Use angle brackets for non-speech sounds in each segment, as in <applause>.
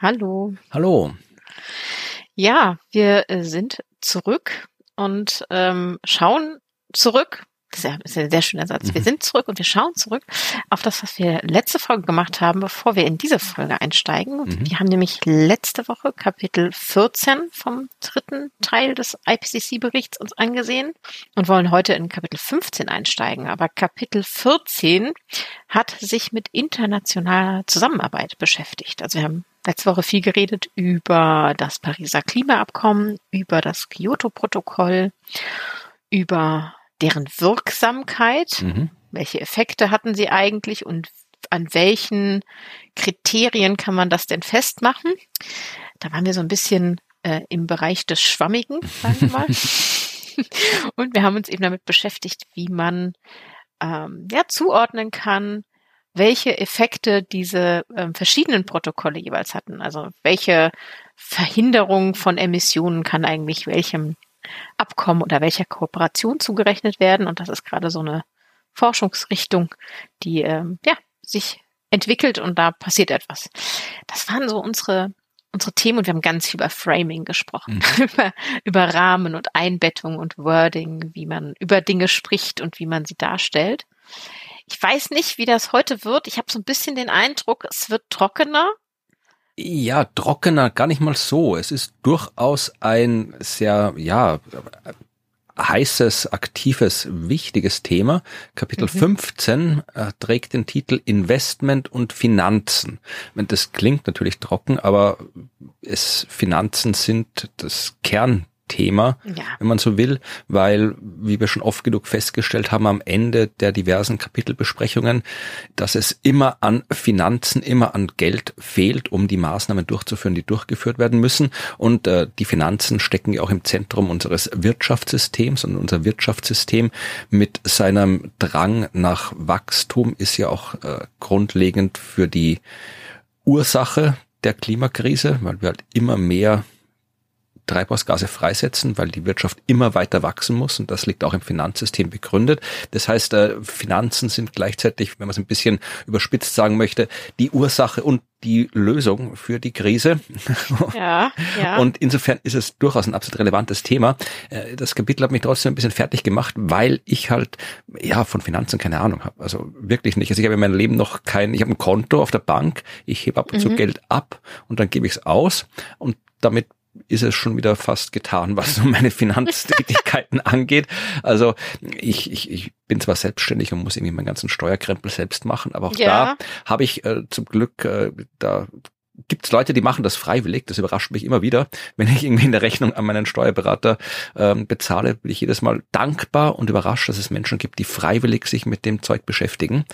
Hallo. Hallo. Ja, wir äh, sind zurück und ähm, schauen zurück das ist ja ein sehr schöner Satz. Wir mhm. sind zurück und wir schauen zurück auf das, was wir letzte Folge gemacht haben, bevor wir in diese Folge einsteigen. Mhm. Wir haben nämlich letzte Woche Kapitel 14 vom dritten Teil des IPCC-Berichts uns angesehen und wollen heute in Kapitel 15 einsteigen. Aber Kapitel 14 hat sich mit internationaler Zusammenarbeit beschäftigt. Also wir haben letzte Woche viel geredet über das Pariser Klimaabkommen, über das Kyoto-Protokoll, über deren Wirksamkeit, mhm. welche Effekte hatten sie eigentlich und an welchen Kriterien kann man das denn festmachen? Da waren wir so ein bisschen äh, im Bereich des Schwammigen, sagen wir mal. <laughs> und wir haben uns eben damit beschäftigt, wie man ähm, ja, zuordnen kann, welche Effekte diese ähm, verschiedenen Protokolle jeweils hatten. Also welche Verhinderung von Emissionen kann eigentlich welchem Abkommen oder welcher Kooperation zugerechnet werden. Und das ist gerade so eine Forschungsrichtung, die ähm, ja, sich entwickelt und da passiert etwas. Das waren so unsere unsere Themen und wir haben ganz viel über Framing gesprochen, mhm. <laughs> über, über Rahmen und Einbettung und Wording, wie man über Dinge spricht und wie man sie darstellt. Ich weiß nicht, wie das heute wird. Ich habe so ein bisschen den Eindruck, es wird trockener ja, trockener gar nicht mal so. Es ist durchaus ein sehr, ja, heißes, aktives, wichtiges Thema. Kapitel mhm. 15 äh, trägt den Titel Investment und Finanzen. Das klingt natürlich trocken, aber es Finanzen sind das Kern Thema, ja. wenn man so will, weil, wie wir schon oft genug festgestellt haben, am Ende der diversen Kapitelbesprechungen, dass es immer an Finanzen, immer an Geld fehlt, um die Maßnahmen durchzuführen, die durchgeführt werden müssen. Und äh, die Finanzen stecken ja auch im Zentrum unseres Wirtschaftssystems und unser Wirtschaftssystem mit seinem Drang nach Wachstum ist ja auch äh, grundlegend für die Ursache der Klimakrise, weil wir halt immer mehr Treibhausgase freisetzen, weil die Wirtschaft immer weiter wachsen muss und das liegt auch im Finanzsystem begründet. Das heißt, äh, Finanzen sind gleichzeitig, wenn man es ein bisschen überspitzt sagen möchte, die Ursache und die Lösung für die Krise. Ja, ja. <laughs> Und insofern ist es durchaus ein absolut relevantes Thema. Äh, das Kapitel hat mich trotzdem ein bisschen fertig gemacht, weil ich halt ja von Finanzen keine Ahnung habe. Also wirklich nicht. Also ich habe in meinem Leben noch kein, ich habe ein Konto auf der Bank, ich hebe ab und zu mhm. Geld ab und dann gebe ich es aus und damit ist es schon wieder fast getan, was so meine Finanztätigkeiten <laughs> angeht. Also ich, ich, ich bin zwar selbstständig und muss irgendwie meinen ganzen Steuerkrempel selbst machen, aber auch ja. da habe ich äh, zum Glück, äh, da gibt es Leute, die machen das freiwillig. Das überrascht mich immer wieder. Wenn ich irgendwie in der Rechnung an meinen Steuerberater ähm, bezahle, bin ich jedes Mal dankbar und überrascht, dass es Menschen gibt, die freiwillig sich mit dem Zeug beschäftigen.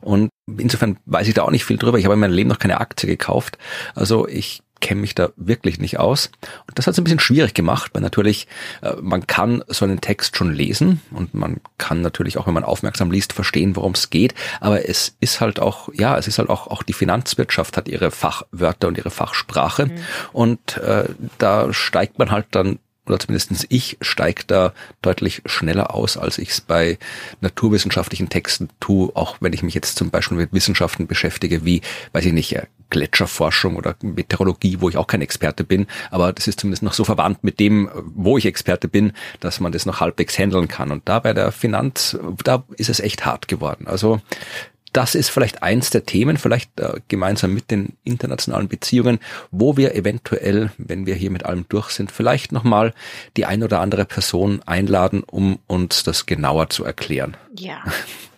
Und insofern weiß ich da auch nicht viel drüber. Ich habe in meinem Leben noch keine Aktie gekauft. Also ich kenne mich da wirklich nicht aus. Und das hat es ein bisschen schwierig gemacht, weil natürlich äh, man kann so einen Text schon lesen und man kann natürlich auch, wenn man aufmerksam liest, verstehen, worum es geht. Aber es ist halt auch, ja, es ist halt auch, auch die Finanzwirtschaft hat ihre Fachwörter und ihre Fachsprache. Mhm. Und äh, da steigt man halt dann oder zumindestens ich steige da deutlich schneller aus, als ich es bei naturwissenschaftlichen Texten tue, auch wenn ich mich jetzt zum Beispiel mit Wissenschaften beschäftige, wie, weiß ich nicht, Gletscherforschung oder Meteorologie, wo ich auch kein Experte bin, aber das ist zumindest noch so verwandt mit dem, wo ich Experte bin, dass man das noch halbwegs handeln kann. Und da bei der Finanz, da ist es echt hart geworden. Also das ist vielleicht eins der Themen, vielleicht äh, gemeinsam mit den internationalen Beziehungen, wo wir eventuell, wenn wir hier mit allem durch sind, vielleicht nochmal die ein oder andere Person einladen, um uns das genauer zu erklären. Ja,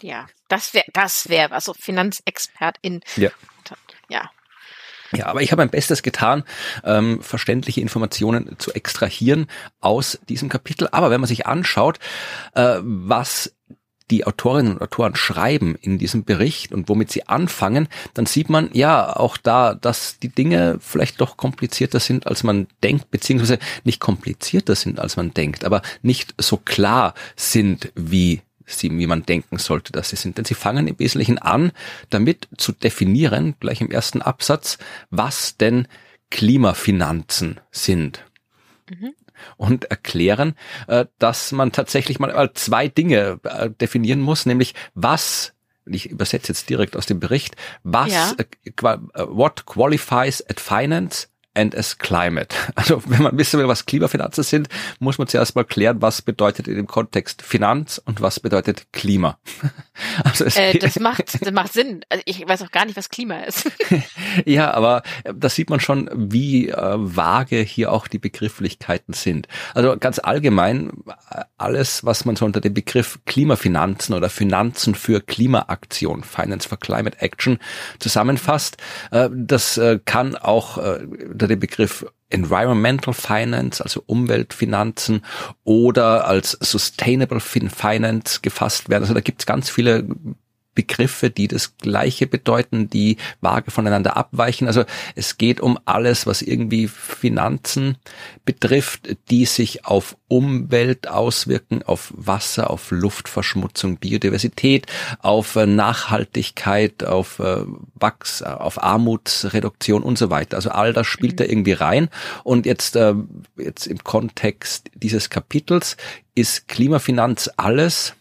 ja, das wäre, das wäre, also Finanzexpertin. Ja. Ja, ja, aber ich habe mein Bestes getan, ähm, verständliche Informationen zu extrahieren aus diesem Kapitel. Aber wenn man sich anschaut, äh, was die Autorinnen und Autoren schreiben in diesem Bericht und womit sie anfangen, dann sieht man ja auch da, dass die Dinge vielleicht doch komplizierter sind, als man denkt, beziehungsweise nicht komplizierter sind, als man denkt, aber nicht so klar sind, wie sie, wie man denken sollte, dass sie sind. Denn sie fangen im Wesentlichen an, damit zu definieren, gleich im ersten Absatz, was denn Klimafinanzen sind. Mhm und erklären, äh, dass man tatsächlich mal zwei Dinge äh, definieren muss, nämlich was ich übersetze jetzt direkt aus dem Bericht, was, ja. Äh, what qualifies at finance and as climate. <laughs> Also wenn man wissen will, was Klimafinanzen sind, muss man zuerst mal klären, was bedeutet in dem Kontext Finanz und was bedeutet Klima. <laughs> Also äh, das macht das macht Sinn. Also ich weiß auch gar nicht, was Klima ist. <laughs> ja, aber äh, da sieht man schon, wie äh, vage hier auch die Begrifflichkeiten sind. Also ganz allgemein äh, alles, was man so unter dem Begriff Klimafinanzen oder Finanzen für Klimaaktion, Finance for Climate Action zusammenfasst, äh, das äh, kann auch unter dem Begriff Environmental Finance, also Umweltfinanzen oder als Sustainable Finance gefasst werden. Also da gibt es ganz viele Begriffe, die das Gleiche bedeuten, die vage voneinander abweichen. Also es geht um alles, was irgendwie Finanzen betrifft, die sich auf Umwelt auswirken, auf Wasser, auf Luftverschmutzung, Biodiversität, auf äh, Nachhaltigkeit, auf äh, Wachs, auf Armutsreduktion und so weiter. Also all das spielt mhm. da irgendwie rein. Und jetzt, äh, jetzt im Kontext dieses Kapitels ist Klimafinanz alles,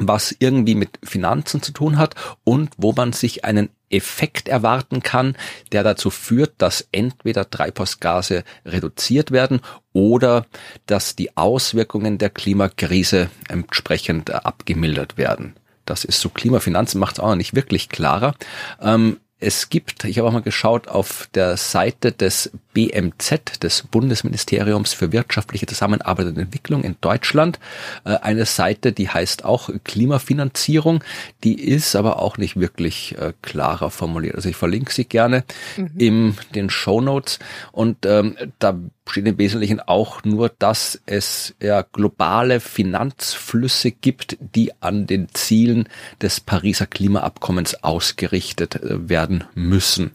was irgendwie mit Finanzen zu tun hat und wo man sich einen Effekt erwarten kann, der dazu führt, dass entweder Treibhausgase reduziert werden oder dass die Auswirkungen der Klimakrise entsprechend abgemildert werden. Das ist so Klimafinanzen macht es auch nicht wirklich klarer. Ähm, es gibt, ich habe auch mal geschaut, auf der Seite des BMZ, des Bundesministeriums für wirtschaftliche Zusammenarbeit und Entwicklung in Deutschland, äh, eine Seite, die heißt auch Klimafinanzierung. Die ist aber auch nicht wirklich äh, klarer formuliert. Also ich verlinke sie gerne mhm. in den Show Notes. Und ähm, da steht im Wesentlichen auch nur, dass es ja globale Finanzflüsse gibt, die an den Zielen des Pariser Klimaabkommens ausgerichtet äh, werden müssen.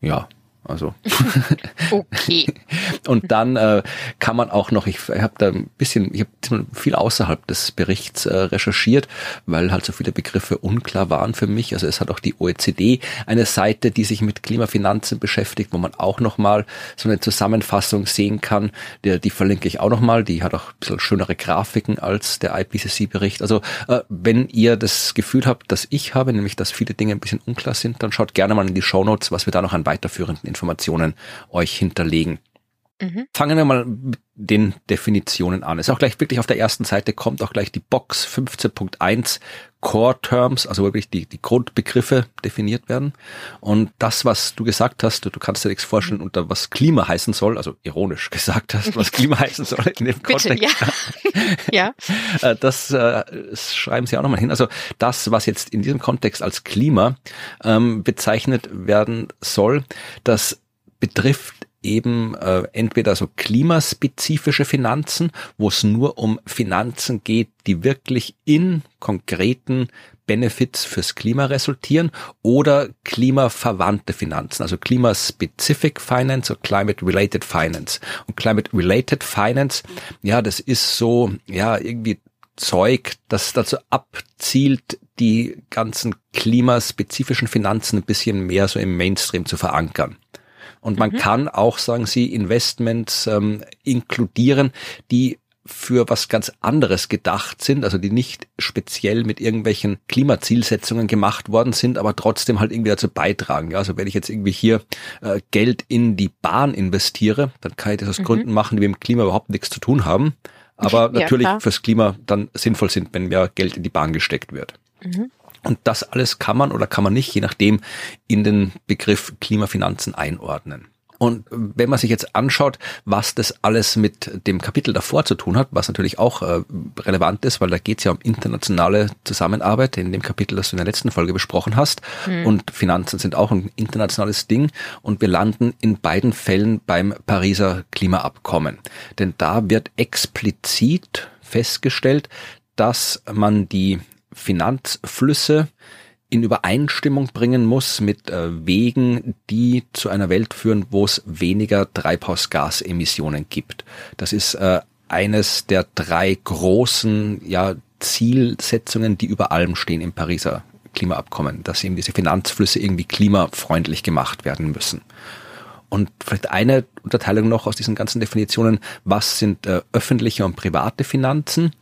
Ja, also <laughs> okay. <laughs> und dann äh, kann man auch noch, ich habe da ein bisschen, ich habe viel außerhalb des Berichts äh, recherchiert, weil halt so viele Begriffe unklar waren für mich. Also es hat auch die OECD eine Seite, die sich mit Klimafinanzen beschäftigt, wo man auch nochmal so eine Zusammenfassung sehen kann. Der, die verlinke ich auch nochmal. Die hat auch ein bisschen schönere Grafiken als der IPCC-Bericht. Also äh, wenn ihr das Gefühl habt, dass ich habe, nämlich dass viele Dinge ein bisschen unklar sind, dann schaut gerne mal in die Show Notes, was wir da noch an weiterführenden Informationen euch hinterlegen. Mhm. Fangen wir mal mit den Definitionen an. Ist auch gleich wirklich auf der ersten Seite kommt auch gleich die Box 15.1 Core Terms, also wirklich die, die Grundbegriffe definiert werden. Und das, was du gesagt hast, du, du kannst dir nichts vorstellen, mhm. unter was Klima heißen soll, also ironisch gesagt hast, was <laughs> Klima heißen soll in dem Bitte, Kontext. Ja. <laughs> ja. Äh, das äh, schreiben sie auch nochmal hin. Also das, was jetzt in diesem Kontext als Klima ähm, bezeichnet werden soll, das betrifft eben äh, entweder so klimaspezifische Finanzen, wo es nur um Finanzen geht, die wirklich in konkreten Benefits fürs Klima resultieren oder klimaverwandte Finanzen, also Klimaspecific Finance oder Climate Related Finance. Und Climate Related Finance, ja, das ist so, ja, irgendwie Zeug, das dazu abzielt, die ganzen klimaspezifischen Finanzen ein bisschen mehr so im Mainstream zu verankern. Und man mhm. kann auch, sagen Sie, Investments ähm, inkludieren, die für was ganz anderes gedacht sind, also die nicht speziell mit irgendwelchen Klimazielsetzungen gemacht worden sind, aber trotzdem halt irgendwie dazu beitragen. Ja, also wenn ich jetzt irgendwie hier äh, Geld in die Bahn investiere, dann kann ich das aus mhm. Gründen machen, die mit dem Klima überhaupt nichts zu tun haben, aber <laughs> ja, natürlich klar. fürs Klima dann sinnvoll sind, wenn mehr Geld in die Bahn gesteckt wird. Mhm. Und das alles kann man oder kann man nicht, je nachdem, in den Begriff Klimafinanzen einordnen. Und wenn man sich jetzt anschaut, was das alles mit dem Kapitel davor zu tun hat, was natürlich auch äh, relevant ist, weil da geht es ja um internationale Zusammenarbeit in dem Kapitel, das du in der letzten Folge besprochen hast. Mhm. Und Finanzen sind auch ein internationales Ding. Und wir landen in beiden Fällen beim Pariser Klimaabkommen. Denn da wird explizit festgestellt, dass man die Finanzflüsse in Übereinstimmung bringen muss mit äh, Wegen, die zu einer Welt führen, wo es weniger Treibhausgasemissionen gibt. Das ist äh, eines der drei großen ja, Zielsetzungen, die über allem stehen im Pariser Klimaabkommen, dass eben diese Finanzflüsse irgendwie klimafreundlich gemacht werden müssen. Und vielleicht eine Unterteilung noch aus diesen ganzen Definitionen, was sind äh, öffentliche und private Finanzen?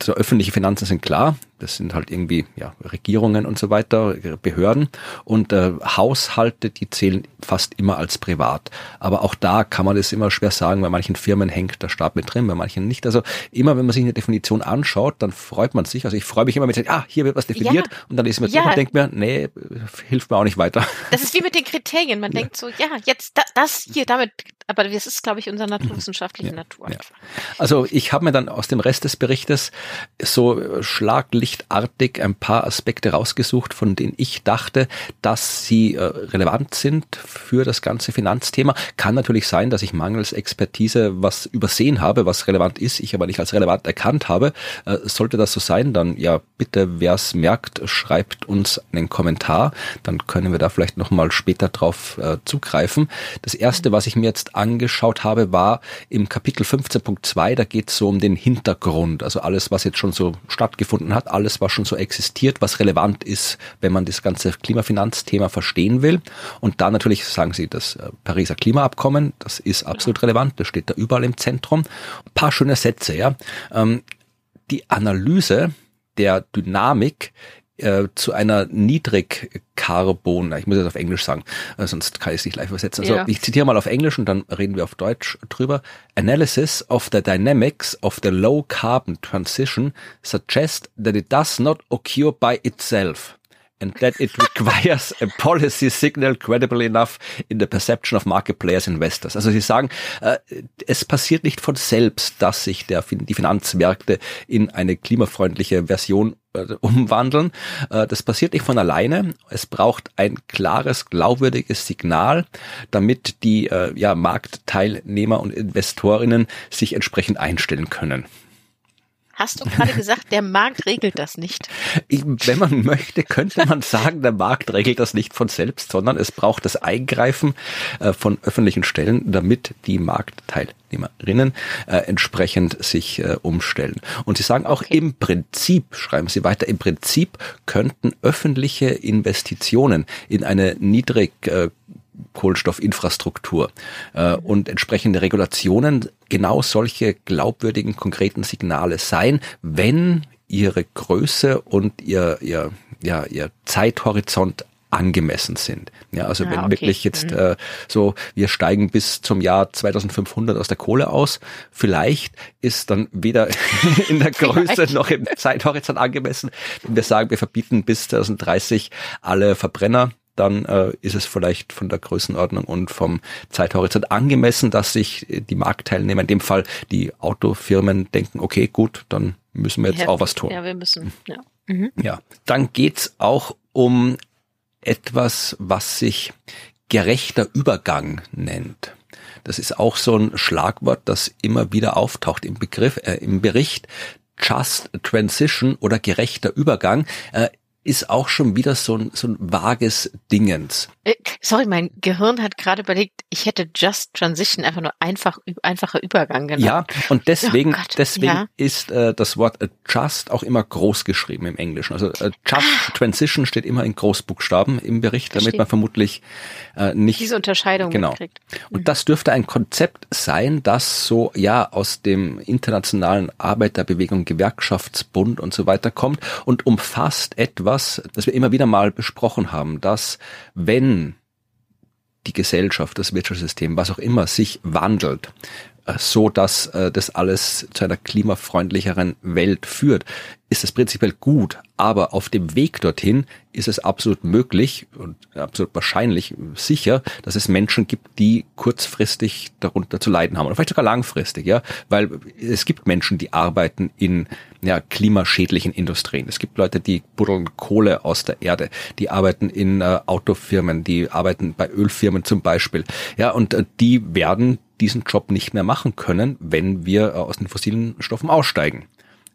So öffentliche Finanzen sind klar, das sind halt irgendwie ja, Regierungen und so weiter, Behörden und äh, Haushalte, die zählen fast immer als privat. Aber auch da kann man das immer schwer sagen, bei manchen Firmen hängt der Staat mit drin, bei manchen nicht. Also immer, wenn man sich eine Definition anschaut, dann freut man sich. Also ich freue mich immer mit, ah, hier wird was definiert ja. und dann lese ich mir ja. und denke mir, nee, hilft mir auch nicht weiter. Das ist wie mit den Kriterien. Man ja. denkt so, ja, jetzt da, das hier, damit, aber das ist, glaube ich, unsere naturwissenschaftliche Natur. Also ich habe mir dann aus dem Rest des Berichtes so Schlaglicht übersichtsartig ein paar Aspekte rausgesucht, von denen ich dachte, dass sie äh, relevant sind für das ganze Finanzthema. Kann natürlich sein, dass ich mangels Expertise was übersehen habe, was relevant ist, ich aber nicht als relevant erkannt habe. Äh, sollte das so sein, dann ja bitte, wer es merkt, schreibt uns einen Kommentar. Dann können wir da vielleicht nochmal später drauf äh, zugreifen. Das erste, was ich mir jetzt angeschaut habe, war im Kapitel 15.2, da geht es so um den Hintergrund, also alles, was jetzt schon so stattgefunden hat, alles, was schon so existiert, was relevant ist, wenn man das ganze Klimafinanzthema verstehen will. Und da natürlich sagen Sie, das äh, Pariser Klimaabkommen, das ist absolut relevant, das steht da überall im Zentrum. Ein paar schöne Sätze, ja. Ähm, die Analyse der Dynamik äh, zu einer Niedrigcarbon, ich muss das auf Englisch sagen, äh, sonst kann ich es nicht live übersetzen. Also ja. ich zitiere mal auf Englisch und dann reden wir auf Deutsch drüber. Analysis of the dynamics of the low carbon transition suggests that it does not occur by itself and that it <laughs> requires a policy signal credible enough in the perception of market players investors. Also Sie sagen, äh, es passiert nicht von selbst, dass sich der, die Finanzmärkte in eine klimafreundliche Version umwandeln. Äh, das passiert nicht von alleine. Es braucht ein klares, glaubwürdiges Signal, damit die äh, ja, Marktteilnehmer und Investorinnen sich entsprechend einstellen können. Hast du gerade gesagt, der Markt regelt das nicht? <laughs> Ich, wenn man möchte, könnte man sagen, der Markt regelt das nicht von selbst, sondern es braucht das Eingreifen äh, von öffentlichen Stellen, damit die Marktteilnehmerinnen äh, entsprechend sich äh, umstellen. Und sie sagen auch okay. im Prinzip, schreiben sie weiter, im Prinzip könnten öffentliche Investitionen in eine niedrig Kohlenstoffinfrastruktur äh, und entsprechende Regulationen genau solche glaubwürdigen, konkreten Signale sein, wenn ihre Größe und ihr, ihr, ja, ihr Zeithorizont angemessen sind. Ja, also ah, wenn okay. wirklich jetzt mhm. äh, so, wir steigen bis zum Jahr 2500 aus der Kohle aus, vielleicht ist dann weder <laughs> in der Größe noch im Zeithorizont angemessen, wenn wir sagen, wir verbieten bis 2030 alle Verbrenner dann äh, ist es vielleicht von der Größenordnung und vom Zeithorizont angemessen, dass sich die Marktteilnehmer, in dem Fall die Autofirmen, denken, okay, gut, dann müssen wir jetzt ja, auch was tun. Ja, wir müssen, ja. Mhm. Ja, dann geht's auch um etwas, was sich gerechter Übergang nennt. Das ist auch so ein Schlagwort, das immer wieder auftaucht im Begriff, äh, im Bericht. Just Transition oder gerechter Übergang äh, ist auch schon wieder so ein, so ein vages Dingens. Äh, sorry, mein Gehirn hat gerade überlegt, ich hätte Just Transition einfach nur einfach einfacher Übergang genannt. Ja, und deswegen, oh deswegen ja. ist äh, das Wort äh, Just auch immer groß geschrieben im Englischen. Also äh, Just ah. Transition steht immer in Großbuchstaben im Bericht, damit Verstehe. man vermutlich äh, nicht diese Unterscheidung genau. mitkriegt. Und mhm. das dürfte ein Konzept sein, das so ja aus dem internationalen Arbeiterbewegung, Gewerkschaftsbund und so weiter kommt und umfasst etwas, das wir immer wieder mal besprochen haben, dass wenn die Gesellschaft, das Wirtschaftssystem, was auch immer sich wandelt, so dass äh, das alles zu einer klimafreundlicheren Welt führt, ist es prinzipiell gut. Aber auf dem Weg dorthin ist es absolut möglich und absolut wahrscheinlich sicher, dass es Menschen gibt, die kurzfristig darunter zu leiden haben oder vielleicht sogar langfristig, ja, weil es gibt Menschen, die arbeiten in ja, klimaschädlichen Industrien. Es gibt Leute, die buddeln Kohle aus der Erde, die arbeiten in äh, Autofirmen, die arbeiten bei Ölfirmen zum Beispiel, ja, und äh, die werden diesen Job nicht mehr machen können, wenn wir äh, aus den fossilen Stoffen aussteigen.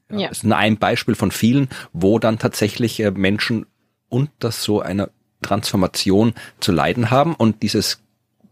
Ja. Das ist nur ein Beispiel von vielen, wo dann tatsächlich äh, Menschen unter so einer Transformation zu leiden haben und dieses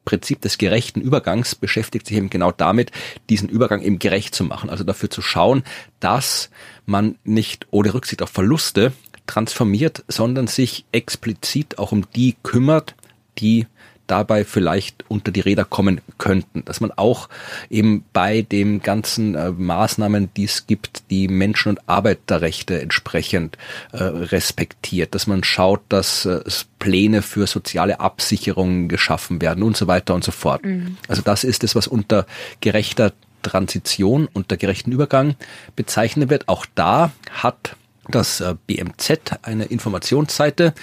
Prinzip des gerechten Übergangs beschäftigt sich eben genau damit, diesen Übergang eben gerecht zu machen. Also dafür zu schauen, dass man nicht ohne Rücksicht auf Verluste transformiert, sondern sich explizit auch um die kümmert, die dabei vielleicht unter die Räder kommen könnten. Dass man auch eben bei den ganzen äh, Maßnahmen, die es gibt, die Menschen- und Arbeiterrechte entsprechend äh, respektiert, dass man schaut, dass äh, Pläne für soziale Absicherungen geschaffen werden und so weiter und so fort. Mhm. Also das ist es, was unter gerechter Transition, unter gerechten Übergang bezeichnet wird. Auch da hat das äh, BMZ eine Informationsseite,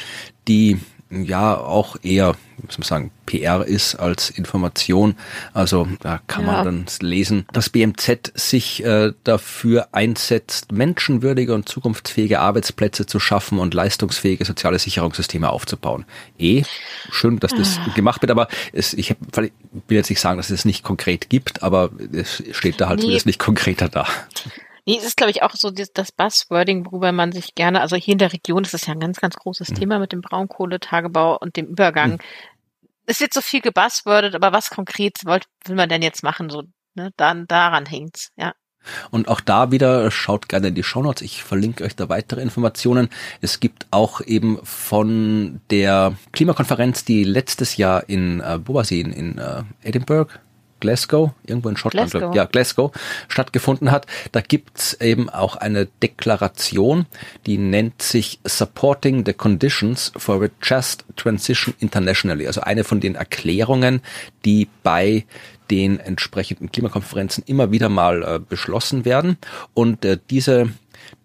die ja auch eher, muss man sagen, PR ist als Information. Also da kann ja. man dann lesen, dass BMZ sich äh, dafür einsetzt, menschenwürdige und zukunftsfähige Arbeitsplätze zu schaffen und leistungsfähige soziale Sicherungssysteme aufzubauen. Eh, schön, dass das ah. gemacht wird, aber es, ich hab, will jetzt nicht sagen, dass es nicht konkret gibt, aber es steht da halt nee. nicht konkreter da. Nee, es ist, glaube ich, auch so das Buzzwording, worüber man sich gerne, also hier in der Region ist es ja ein ganz, ganz großes mhm. Thema mit dem Braunkohletagebau und dem Übergang. Mhm. Es wird so viel gebuzzwordet, aber was konkret wollt, will man denn jetzt machen? So, ne, dann, daran hängt's, ja. Und auch da wieder schaut gerne in die Shownotes. Ich verlinke euch da weitere Informationen. Es gibt auch eben von der Klimakonferenz, die letztes Jahr in, äh, in, in äh, Edinburgh, Glasgow, irgendwo in Schottland, Glasgow. ja, Glasgow, stattgefunden hat. Da gibt's eben auch eine Deklaration, die nennt sich Supporting the Conditions for a Just Transition Internationally. Also eine von den Erklärungen, die bei den entsprechenden Klimakonferenzen immer wieder mal äh, beschlossen werden. Und äh, diese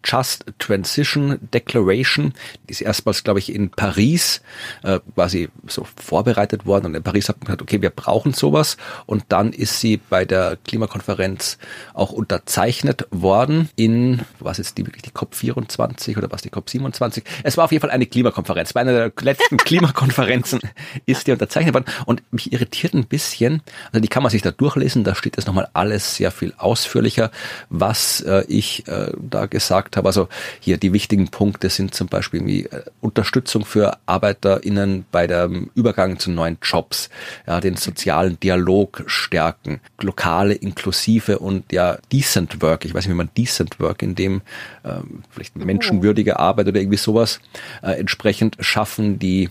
Just Transition Declaration. Die ist erstmals, glaube ich, in Paris äh, quasi so vorbereitet worden. Und in Paris hat man gesagt, okay, wir brauchen sowas. Und dann ist sie bei der Klimakonferenz auch unterzeichnet worden in, was ist die wirklich, die COP24 oder was die COP27? Es war auf jeden Fall eine Klimakonferenz. Bei einer der letzten <laughs> Klimakonferenzen ist die unterzeichnet worden. Und mich irritiert ein bisschen, also die kann man sich da durchlesen, da steht es nochmal alles sehr viel ausführlicher, was äh, ich äh, da gesagt gesagt habe. Also hier die wichtigen Punkte sind zum Beispiel wie äh, Unterstützung für ArbeiterInnen bei dem Übergang zu neuen Jobs, ja, den sozialen Dialog stärken, lokale, inklusive und ja decent Work. Ich weiß nicht, wie man decent Work in dem ähm, vielleicht menschenwürdige Arbeit oder irgendwie sowas äh, entsprechend schaffen, die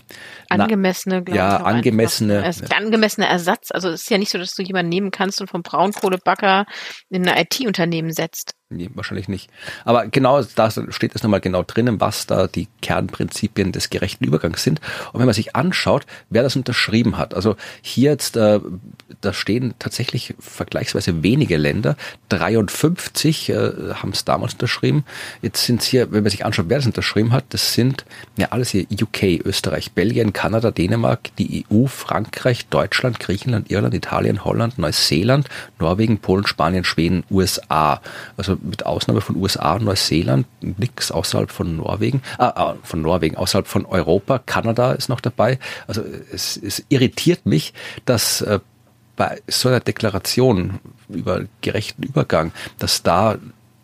angemessene, na, ja, angemessene, einfach, äh, angemessene Ersatz. Also es ist ja nicht so, dass du jemanden nehmen kannst und vom Braunkohlebacker in ein IT-Unternehmen setzt. Nee, wahrscheinlich nicht. Aber genau, da steht es nochmal genau drinnen, was da die Kernprinzipien des gerechten Übergangs sind. Und wenn man sich anschaut, wer das unterschrieben hat, also hier jetzt, äh, da stehen tatsächlich vergleichsweise wenige Länder, 53 äh, haben es damals unterschrieben. Jetzt sind es hier, wenn man sich anschaut, wer das unterschrieben hat, das sind ja alles hier UK, Österreich, Belgien, Kanada, Dänemark, die EU, Frankreich, Deutschland, Griechenland, Irland, Italien, Holland, Neuseeland, Norwegen, Polen, Spanien, Schweden, USA. Also mit Ausnahme von USA Neuseeland nichts außerhalb von Norwegen, ah, von Norwegen, außerhalb von Europa, Kanada ist noch dabei. Also es, es irritiert mich, dass äh, bei so einer Deklaration über gerechten Übergang, dass da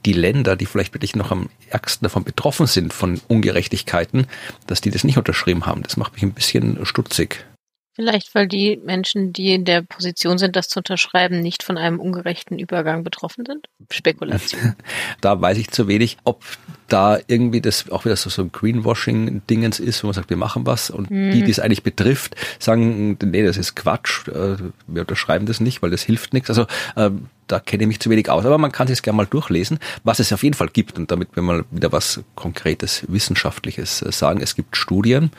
die Länder, die vielleicht wirklich noch am ärgsten davon betroffen sind von Ungerechtigkeiten, dass die das nicht unterschrieben haben. Das macht mich ein bisschen stutzig. Vielleicht, weil die Menschen, die in der Position sind, das zu unterschreiben, nicht von einem ungerechten Übergang betroffen sind? Spekulation. <laughs> da weiß ich zu wenig, ob da irgendwie das auch wieder so, so ein Greenwashing-Dingens ist, wo man sagt, wir machen was und mhm. die, die es eigentlich betrifft, sagen, nee, das ist Quatsch, äh, wir unterschreiben das nicht, weil das hilft nichts. Also ähm, da kenne ich mich zu wenig aus. Aber man kann sich gerne mal durchlesen, was es auf jeden Fall gibt. Und damit wir mal wieder was Konkretes, Wissenschaftliches äh, sagen. Es gibt Studien,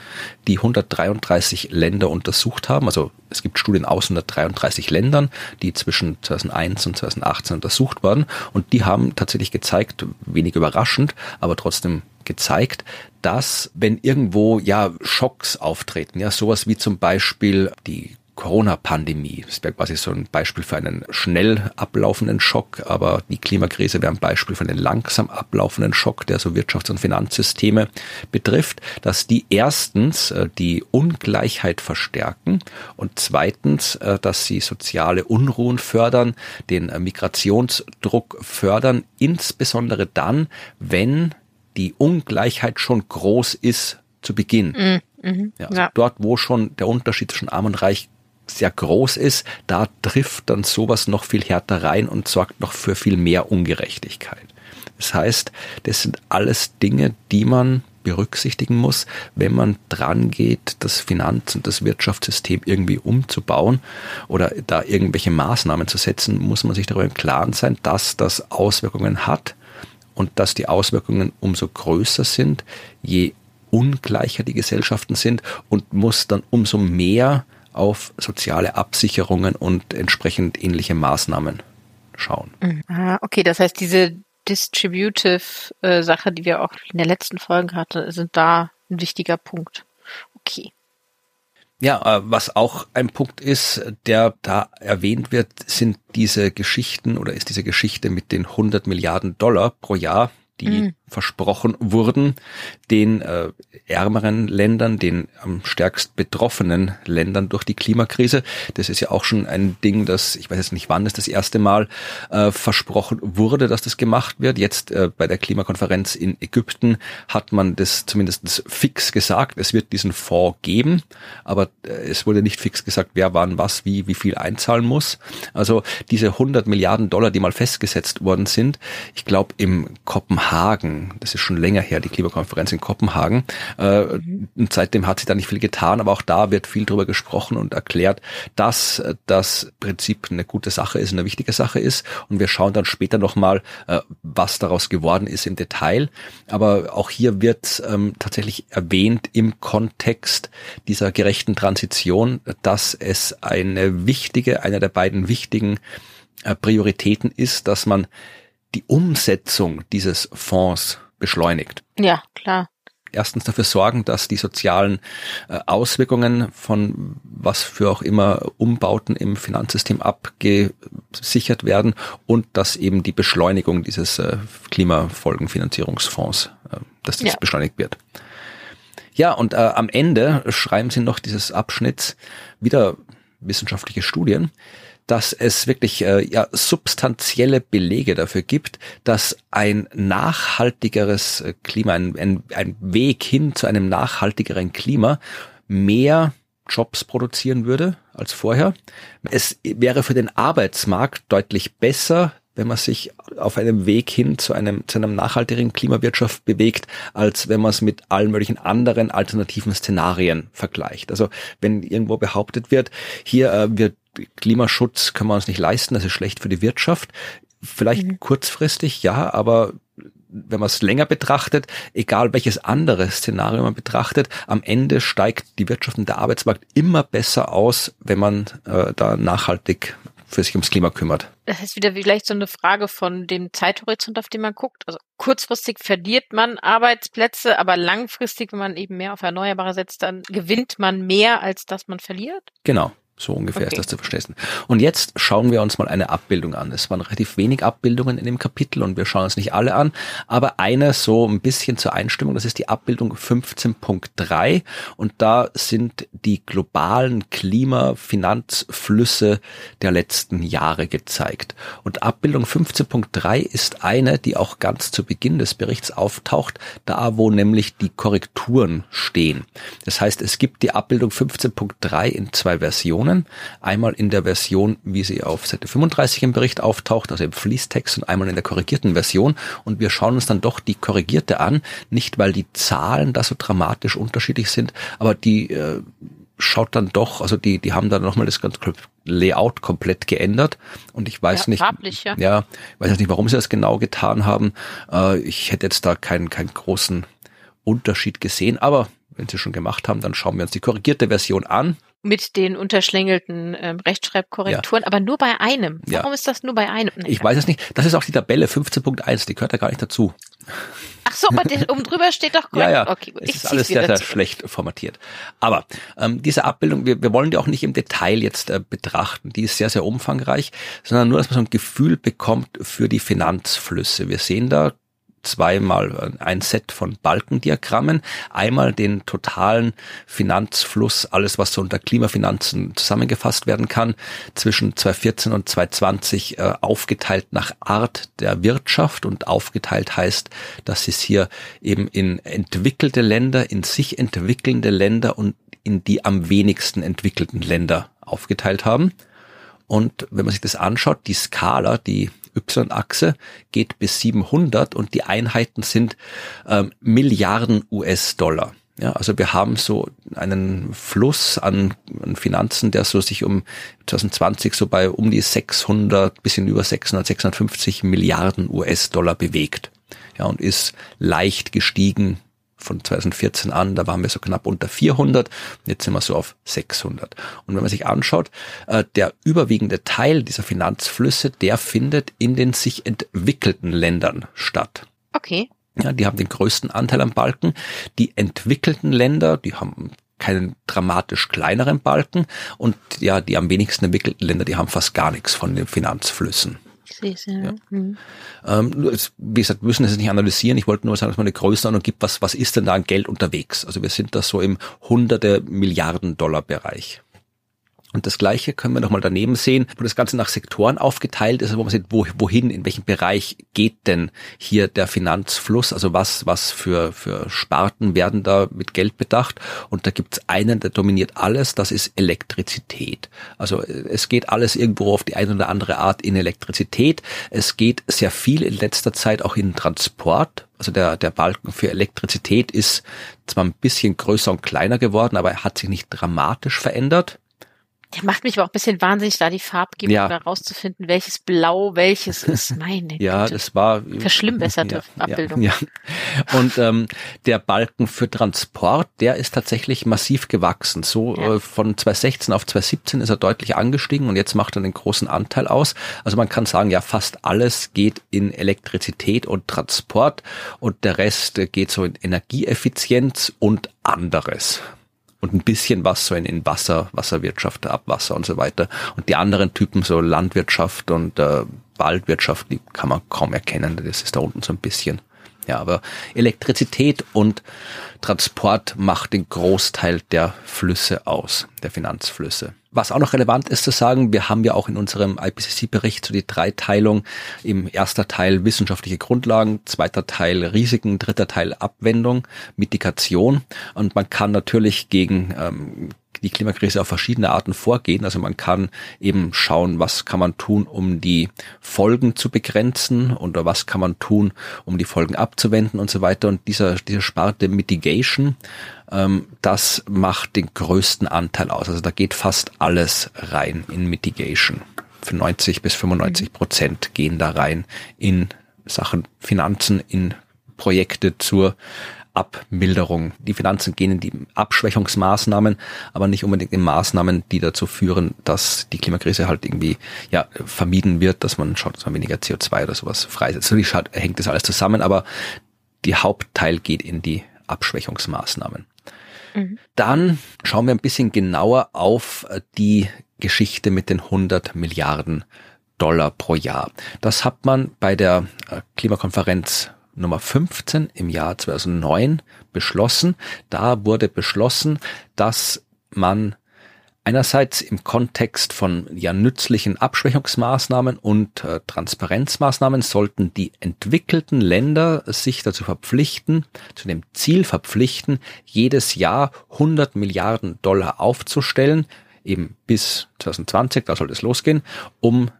die 133 Länder untersucht haben. Also es gibt Studien aus 133 Ländern, die zwischen 2001 und 2018 untersucht wurden. Und die haben tatsächlich gezeigt, wenig überraschend, aber trotzdem gezeigt, dass wenn irgendwo ja Schocks auftreten, ja sowas wie zum Beispiel die Corona-Pandemie. Das wäre quasi so ein Beispiel für einen schnell ablaufenden Schock, aber die Klimakrise wäre ein Beispiel für einen langsam ablaufenden Schock, der so Wirtschafts- und Finanzsysteme betrifft, dass die erstens äh, die Ungleichheit verstärken und zweitens, äh, dass sie soziale Unruhen fördern, den äh, Migrationsdruck fördern, insbesondere dann, wenn die Ungleichheit schon groß ist zu Beginn. Mhm. Mhm. Ja, also ja. Dort, wo schon der Unterschied zwischen Arm und Reich sehr groß ist, da trifft dann sowas noch viel härter rein und sorgt noch für viel mehr Ungerechtigkeit. Das heißt, das sind alles Dinge, die man berücksichtigen muss, wenn man dran geht, das Finanz- und das Wirtschaftssystem irgendwie umzubauen oder da irgendwelche Maßnahmen zu setzen, muss man sich darüber im Klaren sein, dass das Auswirkungen hat und dass die Auswirkungen umso größer sind, je ungleicher die Gesellschaften sind und muss dann umso mehr auf soziale Absicherungen und entsprechend ähnliche Maßnahmen schauen. Mhm. Ah, okay, das heißt, diese Distributive äh, Sache, die wir auch in der letzten Folge hatten, sind da ein wichtiger Punkt. Okay. Ja, äh, was auch ein Punkt ist, der da erwähnt wird, sind diese Geschichten oder ist diese Geschichte mit den 100 Milliarden Dollar pro Jahr, die mhm versprochen wurden, den äh, ärmeren Ländern, den am stärkst betroffenen Ländern durch die Klimakrise. Das ist ja auch schon ein Ding, das, ich weiß jetzt nicht wann es das erste Mal äh, versprochen wurde, dass das gemacht wird. Jetzt äh, bei der Klimakonferenz in Ägypten hat man das zumindest fix gesagt, es wird diesen Fonds geben, aber äh, es wurde nicht fix gesagt, wer wann was, wie, wie viel einzahlen muss. Also diese 100 Milliarden Dollar, die mal festgesetzt worden sind, ich glaube im Kopenhagen das ist schon länger her, die Klimakonferenz in Kopenhagen. Äh, und seitdem hat sich da nicht viel getan, aber auch da wird viel drüber gesprochen und erklärt, dass das Prinzip eine gute Sache ist, eine wichtige Sache ist. Und wir schauen dann später nochmal, äh, was daraus geworden ist im Detail. Aber auch hier wird ähm, tatsächlich erwähnt im Kontext dieser gerechten Transition, dass es eine wichtige, einer der beiden wichtigen äh, Prioritäten ist, dass man die Umsetzung dieses Fonds beschleunigt. Ja, klar. Erstens dafür sorgen, dass die sozialen äh, Auswirkungen von was für auch immer Umbauten im Finanzsystem abgesichert werden und dass eben die Beschleunigung dieses äh, Klimafolgenfinanzierungsfonds, äh, dass das ja. beschleunigt wird. Ja, und äh, am Ende schreiben sie noch dieses Abschnitts wieder wissenschaftliche Studien, dass es wirklich äh, ja, substanzielle Belege dafür gibt, dass ein nachhaltigeres äh, Klima, ein, ein, ein Weg hin zu einem nachhaltigeren Klima mehr Jobs produzieren würde als vorher. Es wäre für den Arbeitsmarkt deutlich besser, wenn man sich auf einem Weg hin zu einem, zu einem nachhaltigeren Klimawirtschaft bewegt, als wenn man es mit allen möglichen anderen alternativen Szenarien vergleicht. Also wenn irgendwo behauptet wird, hier äh, wird Klimaschutz können wir uns nicht leisten, das ist schlecht für die Wirtschaft. Vielleicht mhm. kurzfristig, ja, aber wenn man es länger betrachtet, egal welches andere Szenario man betrachtet, am Ende steigt die Wirtschaft und der Arbeitsmarkt immer besser aus, wenn man äh, da nachhaltig für sich ums Klima kümmert. Das ist wieder vielleicht so eine Frage von dem Zeithorizont, auf den man guckt. Also kurzfristig verliert man Arbeitsplätze, aber langfristig, wenn man eben mehr auf Erneuerbare setzt, dann gewinnt man mehr, als dass man verliert. Genau. So ungefähr okay. ist das zu verstehen. Und jetzt schauen wir uns mal eine Abbildung an. Es waren relativ wenig Abbildungen in dem Kapitel und wir schauen uns nicht alle an, aber eine so ein bisschen zur Einstimmung, das ist die Abbildung 15.3 und da sind die globalen Klimafinanzflüsse der letzten Jahre gezeigt. Und Abbildung 15.3 ist eine, die auch ganz zu Beginn des Berichts auftaucht, da wo nämlich die Korrekturen stehen. Das heißt, es gibt die Abbildung 15.3 in zwei Versionen. Versionen. Einmal in der Version, wie sie auf Seite 35 im Bericht auftaucht, also im Fließtext und einmal in der korrigierten Version. Und wir schauen uns dann doch die korrigierte an, nicht weil die Zahlen da so dramatisch unterschiedlich sind, aber die äh, schaut dann doch, also die, die haben dann nochmal das ganze Layout komplett geändert und ich weiß ja, nicht, farblich, ja. ja, weiß nicht, warum sie das genau getan haben. Äh, ich hätte jetzt da keinen, keinen großen Unterschied gesehen, aber wenn sie schon gemacht haben, dann schauen wir uns die korrigierte Version an mit den unterschlängelten ähm, Rechtschreibkorrekturen, ja. aber nur bei einem. Warum ja. ist das nur bei einem? Nee, ich weiß es nicht. Das ist auch die Tabelle 15.1, die gehört da gar nicht dazu. Ach so, aber der, oben drüber steht doch <laughs> Ja, ja. Okay, es ich ist alles sehr, sehr schlecht formatiert. Aber ähm, diese Abbildung, wir, wir wollen die auch nicht im Detail jetzt äh, betrachten. Die ist sehr, sehr umfangreich, sondern nur, dass man so ein Gefühl bekommt für die Finanzflüsse. Wir sehen da zweimal ein Set von Balkendiagrammen. Einmal den totalen Finanzfluss, alles was so unter Klimafinanzen zusammengefasst werden kann, zwischen 2014 und 2020 äh, aufgeteilt nach Art der Wirtschaft und aufgeteilt heißt, dass es hier eben in entwickelte Länder, in sich entwickelnde Länder und in die am wenigsten entwickelten Länder aufgeteilt haben. Und wenn man sich das anschaut, die Skala, die Y-Achse geht bis 700 und die Einheiten sind ähm, Milliarden US-Dollar. Ja, also wir haben so einen Fluss an, an Finanzen, der so sich um 2020 so bei um die 600, bisschen über 600, 650 Milliarden US-Dollar bewegt. Ja, und ist leicht gestiegen von 2014 an, da waren wir so knapp unter 400, jetzt sind wir so auf 600. Und wenn man sich anschaut, äh, der überwiegende Teil dieser Finanzflüsse, der findet in den sich entwickelten Ländern statt. Okay. Ja, die haben den größten Anteil am Balken. Die entwickelten Länder, die haben keinen dramatisch kleineren Balken und ja, die am wenigsten entwickelten Länder, die haben fast gar nichts von den Finanzflüssen. Ich sehe es, ja. Hm. Ähm, wie gesagt, wir müssen es nicht analysieren. Ich wollte nur sagen, dass man eine Größenordnung gibt, was, was ist denn da an Geld unterwegs? Also wir sind da so im hunderte Milliarden Dollar Bereich. Und das Gleiche können wir nochmal daneben sehen, wo das Ganze nach Sektoren aufgeteilt ist, wo man sieht, wo, wohin, in welchem Bereich geht denn hier der Finanzfluss, also was, was für, für Sparten werden da mit Geld bedacht. Und da gibt's einen, der dominiert alles, das ist Elektrizität. Also äh, es geht alles irgendwo auf die eine oder andere Art in Elektrizität. Es geht sehr viel in letzter Zeit auch in Transport. Also der, der Balken für Elektrizität ist zwar ein bisschen größer und kleiner geworden, aber er hat sich nicht dramatisch verändert. Der macht mich aber auch ein bisschen wahnsinnig, da die Farbgebung Ja. da rauszufinden, welches Blau welches <laughs> ist. Meine Ja, Güte. das war Verschlimmbesserte ja, Abbildung. Ja, ja. Und ähm, der Balken für Transport, der ist tatsächlich massiv gewachsen. So Ja. äh, von 2016 auf 2017 ist er deutlich angestiegen und jetzt macht er einen großen Anteil aus. Also man kann sagen, ja, fast alles geht in Elektrizität und Transport und der Rest äh, geht so in Energieeffizienz und anderes und ein bisschen was so in, in Wasser, Wasserwirtschaft, Abwasser und so weiter. Und die anderen Typen, so Landwirtschaft und äh, Waldwirtschaft, die kann man kaum erkennen. Das ist da unten so ein bisschen. Ja, aber Elektrizität und Transport macht den Großteil der Flüsse aus, der Finanzflüsse. Was auch noch relevant ist zu sagen, wir haben ja auch in unserem IPCC-Bericht so die Dreiteilung im erster Teil wissenschaftliche Grundlagen, zweiter Teil Risiken, dritter Teil Abwendung, Mitigation. Und man kann natürlich gegen ähm, die Klimakrise auf verschiedene Arten vorgehen. Also man kann eben schauen, was kann man tun, um die Folgen zu begrenzen oder was kann man tun, um die Folgen abzuwenden und so weiter. Und dieser, diese Sparte Mitigation, ähm, das macht den größten Anteil aus. Also da geht fast alles rein in Mitigation. Für 90 bis 95 Prozent gehen da rein in Sachen Finanzen, in Projekte zur Abmilderung. Die Finanzen gehen in die Abschwächungsmaßnahmen, aber nicht unbedingt in Maßnahmen, die dazu führen, dass die Klimakrise halt irgendwie ja vermieden wird, dass man schaut, dass man weniger CO2 oder sowas freisetzt. Natürlich schaut- hängt das alles zusammen, aber die Hauptteil geht in die Abschwächungsmaßnahmen. Dann schauen wir ein bisschen genauer auf äh, die Geschichte mit den 100 Milliarden Dollar pro Jahr. Das hat man bei der äh, Klimakonferenz Nummer 15 im Jahr 2009 beschlossen. Da wurde beschlossen, dass man einerseits im Kontext von ja nützlichen Abschwächungsmaßnahmen und äh, Transparenzmaßnahmen sollten die entwickelten Länder sich dazu verpflichten, zu dem Ziel verpflichten, jedes Jahr 100 Milliarden Dollar aufzustellen, eben bis 2020, da soll es losgehen, um